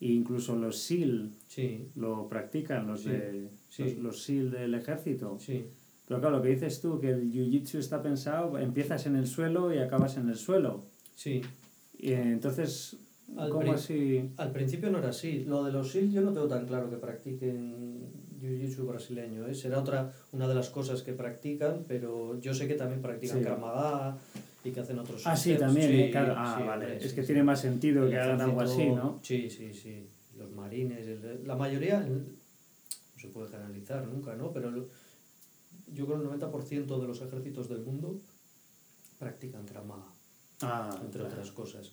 E incluso los SEAL
sí,
lo practican, los, de, los, los SEAL del ejército.
sí.
Pero claro, lo que dices tú, que el Jiu-Jitsu está pensado, empiezas en el suelo y acabas en el suelo.
sí.
Y entonces,
Al
¿cómo así?
Al principio no era así. Lo de los SEAL yo no tengo tan claro que practiquen Jiu-Jitsu brasileño. ¿eh? Será otra, una de las cosas que practican, pero yo sé que también practican. Krav y que hacen otros
Ah, sí, también,
Sí,
¿eh? claro. Ah,
sí,
vale. es que tiene más sentido que hagan algo así, ¿no?
Sí, sí, sí. Los marines, la mayoría, no se puede generalizar nunca, ¿no? Pero yo creo que el 90% de los ejércitos del mundo practican Krav
Ah,
entre
claro.
otras cosas.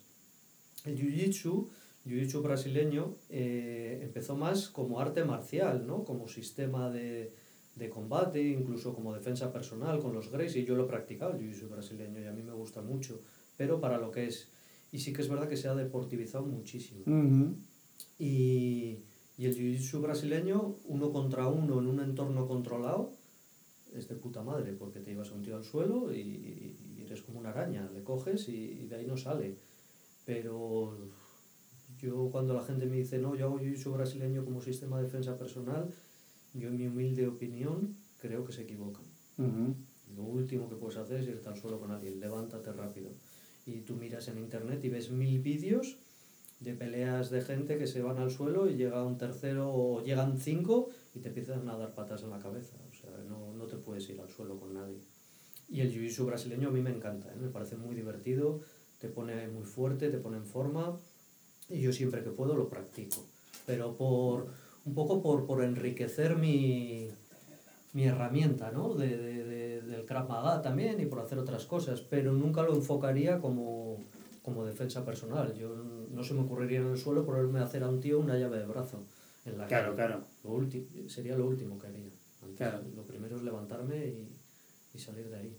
El jiu-jitsu, jiu-jitsu brasileño, eh, empezó más como arte marcial, ¿no? Como sistema de, de combate, incluso como defensa personal con los Gracie. Yo lo he practicado, el jiu-jitsu brasileño, y a mí me gusta mucho, pero para lo que es. Y sí que es verdad que se ha deportivizado muchísimo. Y, y el jiu-jitsu brasileño, uno contra uno en un entorno controlado, es de puta madre, porque te llevas a un tío al suelo y, y eres como una araña, le coges y, y de ahí no sale. Pero yo cuando la gente me dice, no, yo hago jiu-jitsu brasileño como sistema de defensa personal, yo en mi humilde opinión creo que se equivocan. Lo último que puedes hacer es irte al suelo con alguien, levántate rápido. Y tú miras en internet y ves mil vídeos de peleas de gente que se van al suelo y llega un tercero o llegan cinco y te empiezan a dar patas en la cabeza. O sea, no, no te puedes ir al suelo con nadie. Y el jiu-jitsu brasileño a mí me encanta, ¿eh? me parece muy divertido, te pone muy fuerte, te pone en forma y yo siempre que puedo lo practico. Pero por un poco por, por enriquecer mi, mi herramienta, ¿no? De, de, de- del Krav Maga también y por hacer otras cosas, pero nunca lo enfocaría como, como defensa personal. Yo no se me ocurriría en el suelo ponerme a hacer a un tío una llave de brazo en la
Claro,
calle.
claro.
Lo ulti- sería lo último que haría. Antes,
Claro.
Lo primero es levantarme y, y salir de ahí.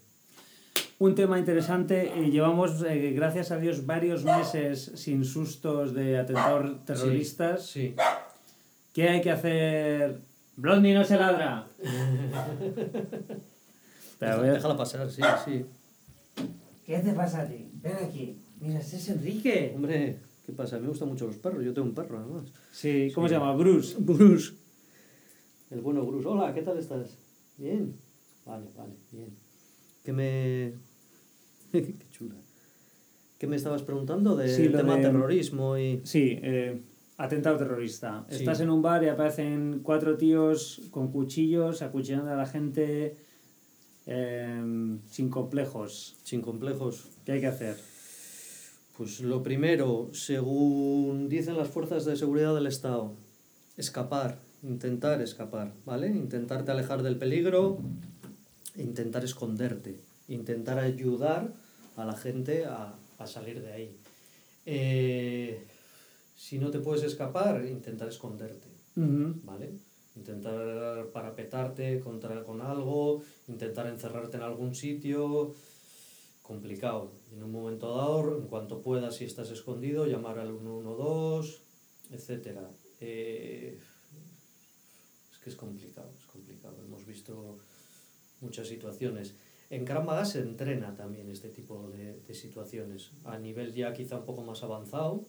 Un tema interesante, eh, llevamos, eh, gracias a Dios, varios meses sin sustos de atentados terroristas.
Sí.
¿Qué hay que hacer? Blondie no se ladra. *laughs* Pero a ver-
Déjala pasar, sí, sí.
¿Qué te pasa a ti? Ven aquí. Mira, ese es Enrique.
Hombre, ¿qué pasa? Me gustan mucho los perros. Yo tengo un perro, además.
Sí, ¿cómo
Sí.
se llama? Bruce.
Bruce. El bueno Bruce. Hola, ¿qué tal estás? Bien. Vale, vale, bien. ¿Qué me... *laughs* Qué chula. ¿Qué me estabas preguntando del
Sí,
tema
de-
terrorismo y...
Sí, eh, atentado terrorista.
Sí.
Estás en un bar y aparecen cuatro tíos con cuchillos acuchillando a la gente eh, sin complejos.
Sin complejos.
¿Qué hay que hacer?
Pues lo primero, según dicen las fuerzas de seguridad del Estado, escapar, intentar escapar, ¿vale? Intentarte alejar del peligro, intentar esconderte, intentar ayudar a la gente a, a salir de ahí. Eh, si no te puedes escapar, intentar esconderte. ¿vale? Intentar parapetarte contra, con algo, intentar encerrarte en algún sitio, complicado. En un momento dado, en cuanto puedas, si estás escondido, llamar al 112, etc. Eh, es que es complicado, es complicado. Hemos visto muchas situaciones. En Krav Maga se entrena también este tipo de, de situaciones, a nivel ya quizá un poco más avanzado,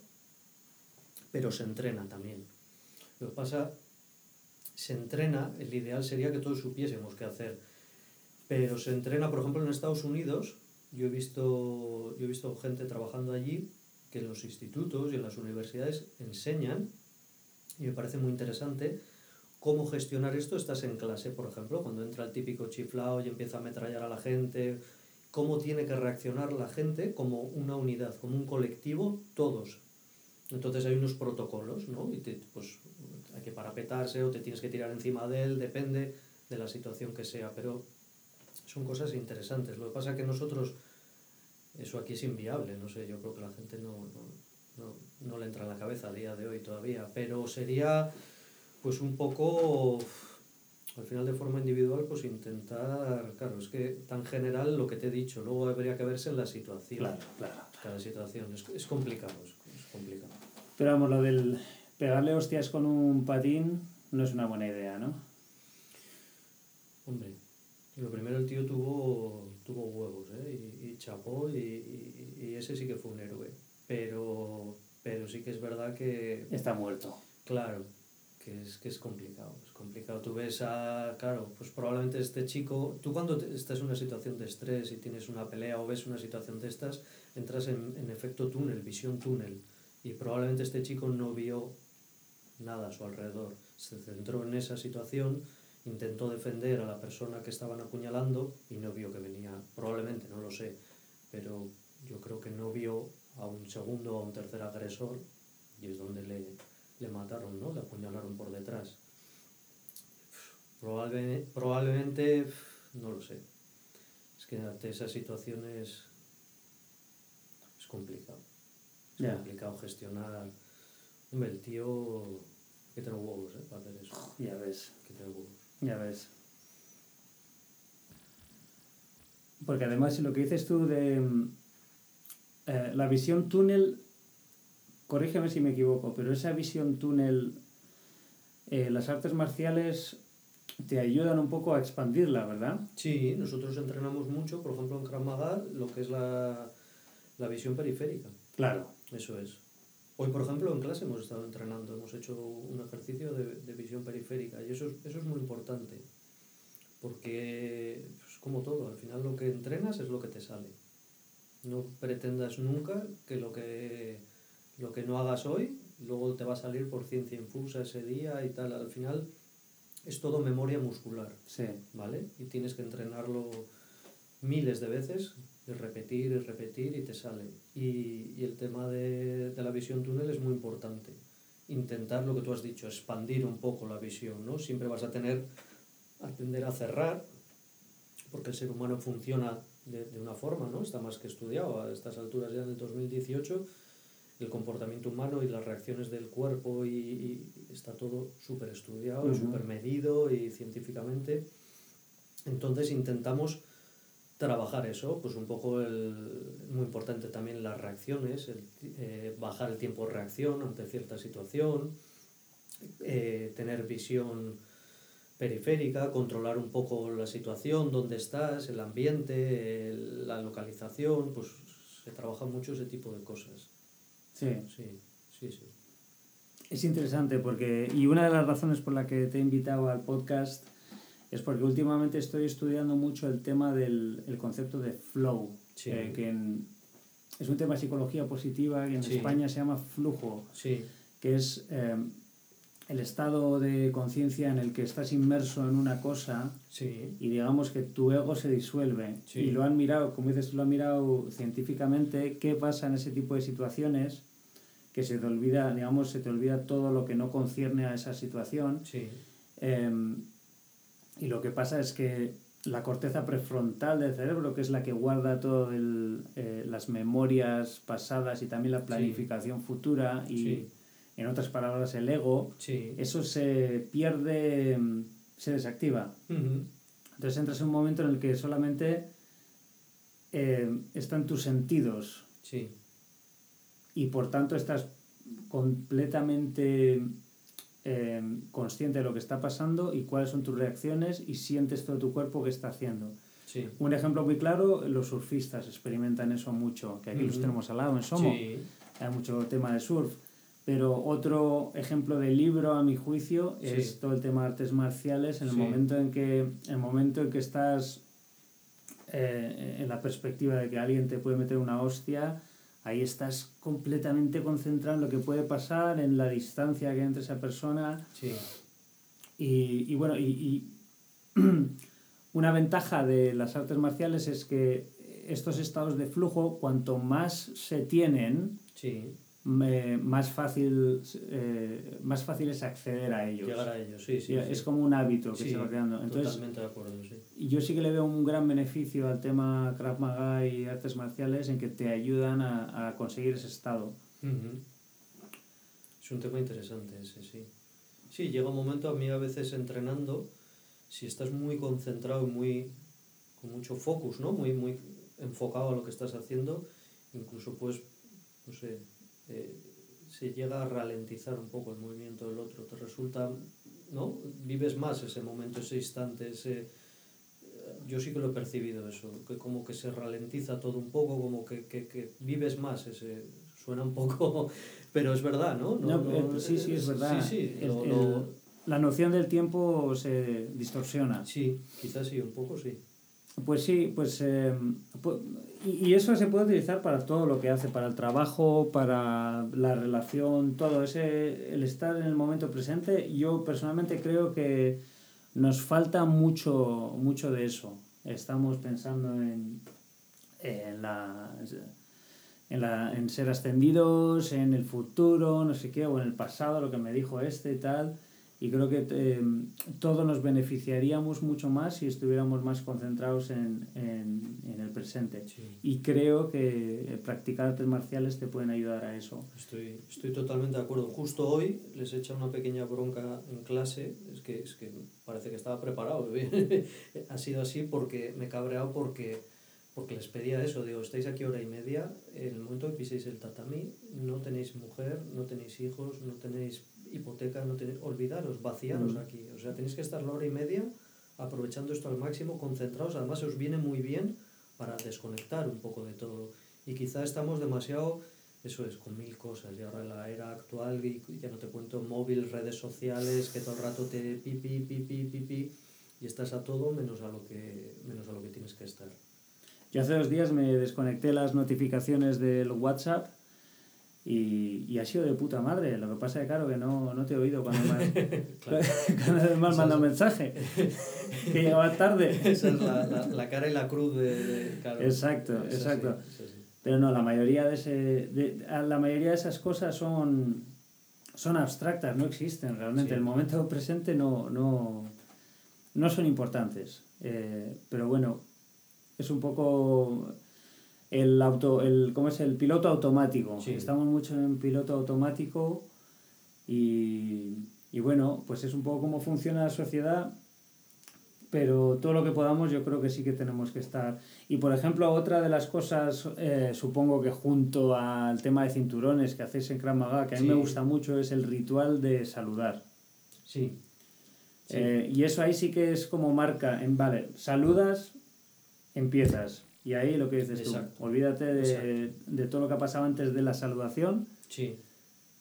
pero se entrena también. Lo que pasa, se entrena, el ideal sería que todos supiésemos qué hacer, pero se entrena, por ejemplo, en Estados Unidos, yo he visto, yo he visto gente trabajando allí que en los institutos y en las universidades enseñan, y me parece muy interesante, cómo gestionar esto. Estás en clase, por ejemplo, cuando entra el típico chiflao y empieza a ametrallar a la gente, cómo tiene que reaccionar la gente como una unidad, como un colectivo, todos. Entonces hay unos protocolos, ¿no? Y te- pues hay que parapetarse o te tienes que tirar encima de él, depende de la situación que sea, pero son cosas interesantes. Lo que pasa es que nosotros, eso aquí es inviable, no sé, yo creo que la gente no, no, no, no le entra en la cabeza a día de hoy todavía, pero sería pues un poco, al final de forma individual, pues intentar, claro, es que tan general lo que te he dicho, luego habría que verse en la situación,
Claro, claro.
cada situación, es, es complicado, es, complicado.
Pero vamos, lo del pegarle hostias con un patín no es una buena idea, ¿no?
Hombre, lo primero el tío tuvo, tuvo huevos, ¿eh? Y, y chapó y, y, y ese sí que fue un héroe. Pero, pero sí que es verdad que,
Está muerto.
claro, que es, que es complicado. Es complicado. Tú ves a, claro, pues probablemente este chico, tú cuando te- estás en una situación de estrés y tienes una pelea o ves una situación de estas, entras en, en efecto túnel, visión túnel. Y probablemente este chico no vio nada a su alrededor. Se centró en esa situación, intentó defender a la persona que estaban apuñalando y no vio que venía, probablemente, no lo sé, pero yo creo que no vio a un segundo o a un tercer agresor y es donde le, le mataron, ¿no? Le apuñalaron por detrás. Probablemente, probablemente, no lo sé. Es que ante esas situaciones es complicado. Es complicado gestionar. Hombre, el tío que tener huevos ¿eh? para hacer eso.
Ya ves,
que tener huevos.
ya ves. Porque además lo que dices tú de mm, eh, la visión túnel, corrígeme si me equivoco, pero esa visión túnel, eh, las artes marciales te ayudan un poco a expandirla, ¿verdad?
Sí, nosotros entrenamos mucho, por ejemplo en Krav Maga, lo que es la, la visión periférica.
Claro.
Eso es. Hoy, por ejemplo, en clase hemos estado entrenando, hemos hecho un ejercicio de, de visión periférica y eso, es- eso es muy importante, porque es como todo, al final lo que entrenas es lo que te sale. No pretendas nunca que lo que Lo que no hagas hoy, luego te va a salir por ciencia infusa ese día y tal. Al final es todo memoria muscular,
Sí.
¿vale? Y tienes que entrenarlo miles de veces, y repetir y repetir y te sale. Y, y el tema de, de la visión túnel es muy importante. Intentar lo que tú has dicho, expandir un poco la visión, ¿no? Siempre vas a tener, aprender a cerrar, porque el ser humano funciona de, de una forma, ¿no? Está más que estudiado. A estas alturas ya del 2018, el comportamiento humano y las reacciones del cuerpo y, y está todo súper estudiado y
Ujú.
súper medido y científicamente. Entonces intentamos trabajar eso, pues un poco el, muy importante también las reacciones, el, eh, bajar el tiempo de reacción ante cierta situación, eh, tener visión periférica, controlar un poco la situación, dónde estás, el ambiente, el- la localización, pues se trabaja mucho ese tipo de cosas.
Sí.
Sí, sí, sí.
Es interesante porque, y una de las razones por la que te he invitado al podcast es porque últimamente estoy estudiando mucho el tema del el concepto de flow,
Sí.
eh, que en- es un tema de psicología positiva que en
Sí.
España se llama flujo,
Sí,
que es eh, el estado de conciencia en el que estás inmerso en una cosa y digamos que tu ego se disuelve. Y lo han mirado, como dices, lo han mirado científicamente, qué pasa en ese tipo de situaciones que se te olvida, digamos, se te olvida todo lo que no concierne a esa situación. Eh, y lo que pasa es que la corteza prefrontal del cerebro, que es la que guarda todas las memorias pasadas y también la planificación futura, y
Sí.
en otras palabras el ego,
sí.
eso se pierde, mm, se desactiva. Entonces entras en un momento en el que solamente eh, están tus sentidos y por tanto estás completamente eh, consciente de lo que está pasando y cuáles son tus reacciones y sientes todo tu cuerpo que está haciendo.
sí.
Un ejemplo muy claro, los surfistas experimentan eso mucho, que aquí los
Ujú.
tenemos al lado en Somo,
Sí,
hay mucho tema de surf. Pero otro ejemplo de libro, a mi juicio, es todo el tema de artes marciales, en el momento en que, el momento en que estás eh, en la perspectiva de que alguien te puede meter una hostia, ahí estás completamente concentrado en lo que puede pasar, en la distancia que hay entre esa persona.
sí,
Y, y bueno, y, y *clears throat* una ventaja de las artes marciales es que estos estados de flujo, cuanto más se tienen,
sí.
Más, fácil, eh, más fácil es acceder a ellos.
Llegar a ellos, sí, sí.
Es como un hábito que
Sí,
se va creando. Entonces,
Totalmente de acuerdo, sí.
y yo sí que le veo un gran beneficio al tema Krav Maga y artes marciales en que te ayudan a, a conseguir ese estado.
Es un tema interesante ese, sí. Sí, llega un momento a mí a veces entrenando, si estás muy concentrado y muy, con mucho focus, ¿no? Muy, muy enfocado a lo que estás haciendo, incluso pues, no sé, eh, se llega a ralentizar un poco el movimiento del otro, te resulta, ¿no? Vives más ese momento, ese instante, ese... Yo sí que lo he percibido eso, que como que se ralentiza todo un poco, como que, que, que vives más ese... Suena un poco... *laughs* Pero es verdad, ¿no?
No, eh, sí, sí, es verdad.
Sí, sí,
El-
lo-
el-
lo-
la noción del tiempo se distorsiona.
sí, quizás sí, un poco sí.
Pues sí, pues eh, y, eso se puede utilizar para todo lo que hace, para el trabajo, para la relación, todo ese el estar en el momento presente. Yo personalmente creo que nos falta mucho mucho de eso. Estamos pensando en en la en, la, en ser ascendidos, en el futuro, no sé qué, o en el pasado, lo que me dijo este y tal. Y creo que eh, todos nos beneficiaríamos mucho más si estuviéramos más concentrados en, en, en el presente.
Sí.
Y creo que eh, practicar artes marciales te pueden ayudar a eso.
Estoy, estoy totalmente de acuerdo. Justo hoy les he echado una pequeña bronca en clase. Es que, es que parece que estaba preparado. *laughs* ha sido así porque me he cabreado porque, porque les pedía eso. Digo, estáis aquí hora y media. En el momento que piséis el tatami, no tenéis mujer, no tenéis hijos, no tenéis hipoteca, no tenéis, olvidaros, vaciaros
Mm.
aquí. O sea, tenéis que estar la hora y media aprovechando esto al máximo, concentrados. Además, os viene muy bien para desconectar un poco de todo. Y quizá estamos demasiado eso es, con mil cosas. Y ahora la era actual, y ya no te cuento móvil, redes sociales, que todo el rato te pipi, pipi, pipi, y estás a todo menos a lo que, menos a lo que tienes que estar.
Yo hace dos días me desconecté las notificaciones del WhatsApp Y, y ha sido de puta madre. Lo que pasa es claro, que no, no te he oído cuando me, *laughs* *laughs* cuando me has mandado un mensaje. *laughs* que llegaba tarde.
Esa es la, la, la cara y la cruz de... de- claro.
Exacto, exacto. Pero no, la mayoría de, ese, de, la mayoría de esas cosas son, son abstractas, no existen realmente.
Sí.
El momento presente no, no, no son importantes. Eh, pero bueno, es un poco el auto, el, ¿cómo es? El piloto automático.
Sí.
Estamos mucho en piloto automático y, y bueno, pues es un poco cómo funciona la sociedad pero todo lo que podamos yo creo que sí que tenemos que estar. Y por ejemplo, otra de las cosas, eh, supongo que junto al tema de cinturones que hacéis en Krav Maga, que a mí
Sí.
me gusta mucho, es el ritual de saludar.
Sí. Sí.
Eh, y eso ahí sí que es como marca, en, vale, saludas, empiezas. Y ahí lo que dices
Exacto.
tú, olvídate de, de todo lo que ha pasado antes de la saludación
sí.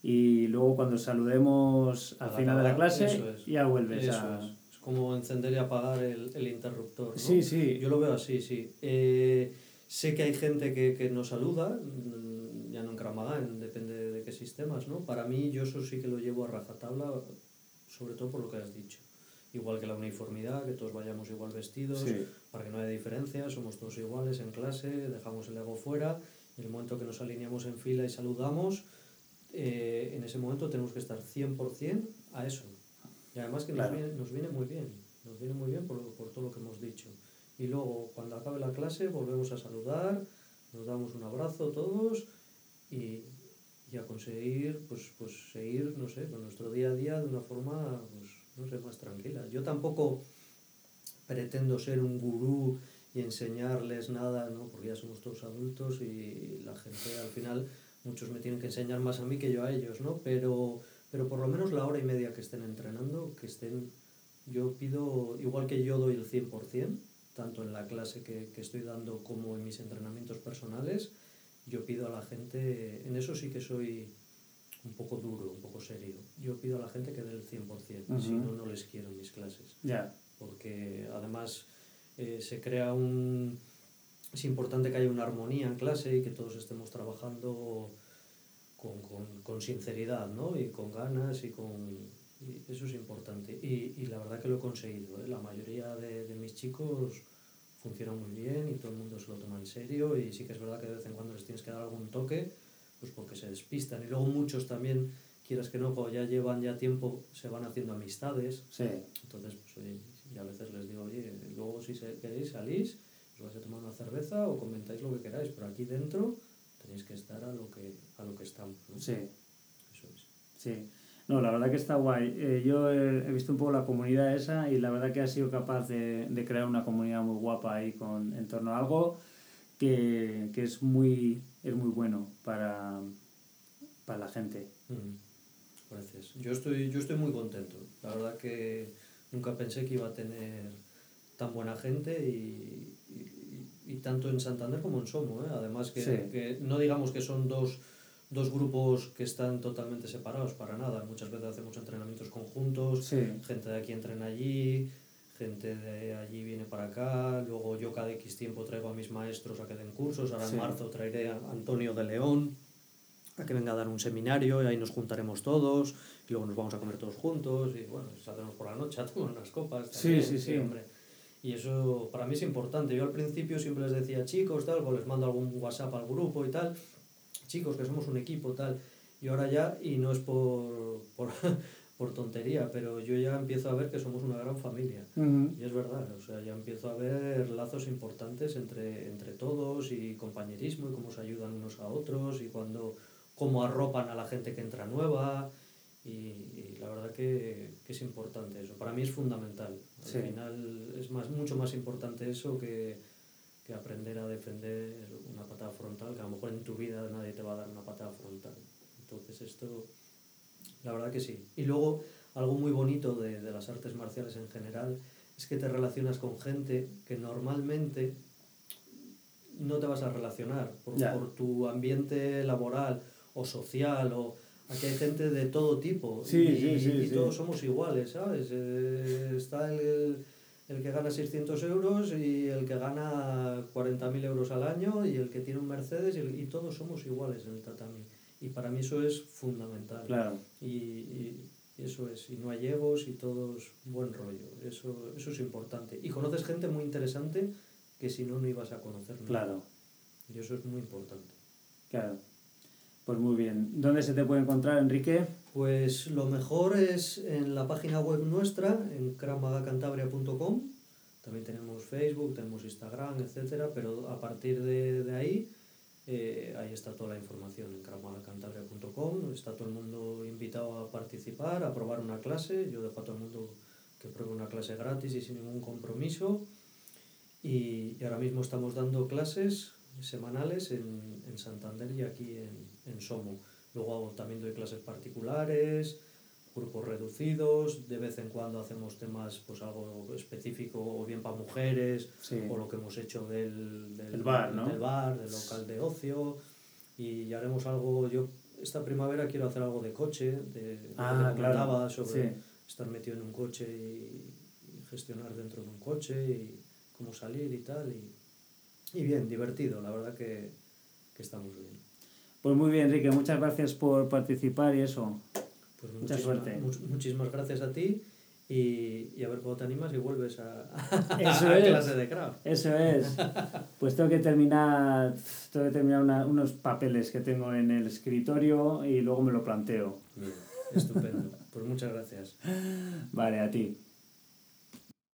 y luego cuando saludemos al
Al
final de la
acabar,
clase
es.
ya vuelves
Eso
a...
es. Es como encender y apagar el, el interruptor. ¿no?
Sí, sí.
Yo lo veo así, sí. Eh, sé que hay gente que, que no saluda, mm, ya no en en- depende de qué sistemas, ¿no? Para mí, yo eso sí que lo llevo a rajatabla, sobre todo por lo que has dicho. Igual que la uniformidad, que todos vayamos igual vestidos,
Sí.
Para que no haya diferencias, somos todos iguales en clase, dejamos el ego fuera, en el momento que nos alineamos en fila y saludamos, eh, en ese momento tenemos que estar 100% a eso. Y además que
Claro.
nos, viene, nos viene muy bien, nos viene muy bien por, lo- por todo lo que hemos dicho. Y luego, cuando acabe la clase, volvemos a saludar, nos damos un abrazo todos y, y a conseguir, pues, pues seguir, no sé, con nuestro día a día de una forma, pues, no sé, más tranquila. Yo tampoco pretendo ser un gurú y enseñarles nada, ¿no? Porque ya somos todos adultos y la gente al final, muchos me tienen que enseñar más a mí que yo a ellos, ¿no? Pero, pero por lo menos la hora y media que estén entrenando, que estén, yo pido, igual que yo doy el 100%, tanto en la clase que, que estoy dando como en mis entrenamientos personales, yo pido a la gente, en eso sí que soy un poco duro, un poco serio, yo pido a la gente que dé el 100%, si
Ujú.
no, no les quiero en mis clases
Ya,
porque además eh, se crea un... Es importante que haya una armonía en clase y que todos estemos trabajando con, con, con sinceridad, ¿no? Y con ganas y con... y eso es importante. Y, y la verdad que lo he conseguido. ¿eh? La mayoría de, de mis chicos funcionan muy bien y todo el mundo se lo toma en serio y sí que es verdad que de vez en cuando les tienes que dar algún toque, pues porque se despistan. Y luego muchos también, quieras que no, como ya llevan ya tiempo, se van haciendo amistades
sí.
entonces, pues oye, y a veces les digo, oye, luego si queréis salís, os vais a tomar una cerveza o comentáis lo que queráis, pero aquí dentro tenéis que estar a lo que, a lo que estamos. ¿no?
Sí.
Eso es.
Sí, no, la verdad que está guay. Eh, yo he, he visto un poco la comunidad esa y la verdad que ha sido capaz de, de crear una comunidad muy guapa ahí con, en torno a algo que, que es, muy, es muy bueno para, para la gente.
Mm, Gracias. Yo estoy, yo estoy muy contento. La verdad que nunca pensé que iba a tener tan buena gente y, y- y tanto en Santander como en Somo. ¿eh? Además que,
Sí.
que no digamos que son dos, dos grupos que están totalmente separados para nada. Muchas veces hacemos entrenamientos conjuntos,
Sí,
gente de aquí entrena allí, gente de allí viene para acá, luego yo cada X tiempo traigo a mis maestros a que den cursos, ahora
Sí.
en marzo traeré a Antonio de León a que venga a dar un seminario y ahí nos juntaremos todos y luego nos vamos a comer todos juntos y bueno, saldremos por la noche a tomar unas copas.
Sí,
también,
sí, sí.
hombre. Y eso para mí es importante. Yo al principio siempre les decía, chicos, tal, pues les mando algún WhatsApp al grupo y tal, chicos, que somos un equipo, tal. Y ahora ya, y no es por, por, *laughs* por tontería, pero yo ya empiezo a ver que somos una gran familia.
Ujú.
Y es verdad, o sea, ya empiezo a ver lazos importantes entre, entre todos y compañerismo y cómo se ayudan unos a otros y cuando cómo arropan a la gente que entra nueva y, y la verdad que, que es importante eso. Para mí es fundamental. Al
Sí.
final es más, mucho más importante eso que, que aprender a defender una patada frontal, que a lo mejor en tu vida nadie te va a dar una patada frontal. Entonces esto, la verdad que sí. Y luego algo muy bonito de, de las artes marciales en general es que te relacionas con gente que normalmente no te vas a relacionar por, por tu ambiente laboral o social o aquí hay gente de todo tipo
Sí,
y,
sí, sí,
y todos somos iguales, ¿sabes? Eh, está el, el que gana 600 euros y el que gana 40.000 euros al año y el que tiene un Mercedes y, el- y todos somos iguales en el tatami. Y para mí eso es fundamental.
Claro.
Y, y eso es, y no hay egos y todos buen rollo. Eso, eso es importante. Y conoces gente muy interesante que si no, no ibas a conocer. nunca.
Claro,
Y eso es muy importante.
claro. Pues muy bien. ¿Dónde se te puede encontrar, Enrique?
Pues lo mejor es en la página web nuestra, en cramagacantabria.com. También tenemos Facebook, tenemos Instagram, etcétera, pero a partir de, de ahí, eh, ahí está toda la información en cramagacantabria.com. Está todo el mundo invitado a participar, a probar una clase. Yo dejo a todo el mundo que pruebe una clase gratis y sin ningún compromiso. Y, y ahora mismo estamos dando clases semanales en, en Santander y aquí en, en Somo. Luego hago- también doy clases particulares, grupos reducidos, de vez en cuando hacemos temas, pues algo específico, o bien para mujeres,
Sí.
o lo que hemos hecho del, del,
El bar, ¿no?
del bar, del local de ocio, y haremos algo, yo esta primavera quiero hacer algo de coche, de,
Ah, claro.
sobre
Sí.
estar metido en un coche y, y gestionar dentro de un coche y cómo salir y tal, y, y bien, divertido, la verdad que, que estamos bien.
Pues muy bien, Enrique. Muchas gracias por participar y eso.
Pues
Mucha suerte.
much- muchísimas gracias a ti y, y a ver cuándo te animas y vuelves a, *laughs*
Eso
a
es.
clase de craft.
Eso es. *laughs* Pues tengo que terminar, tengo que terminar una- unos papeles que tengo en el escritorio y luego me lo planteo.
Bien, estupendo. Pues muchas gracias.
Vale, a ti.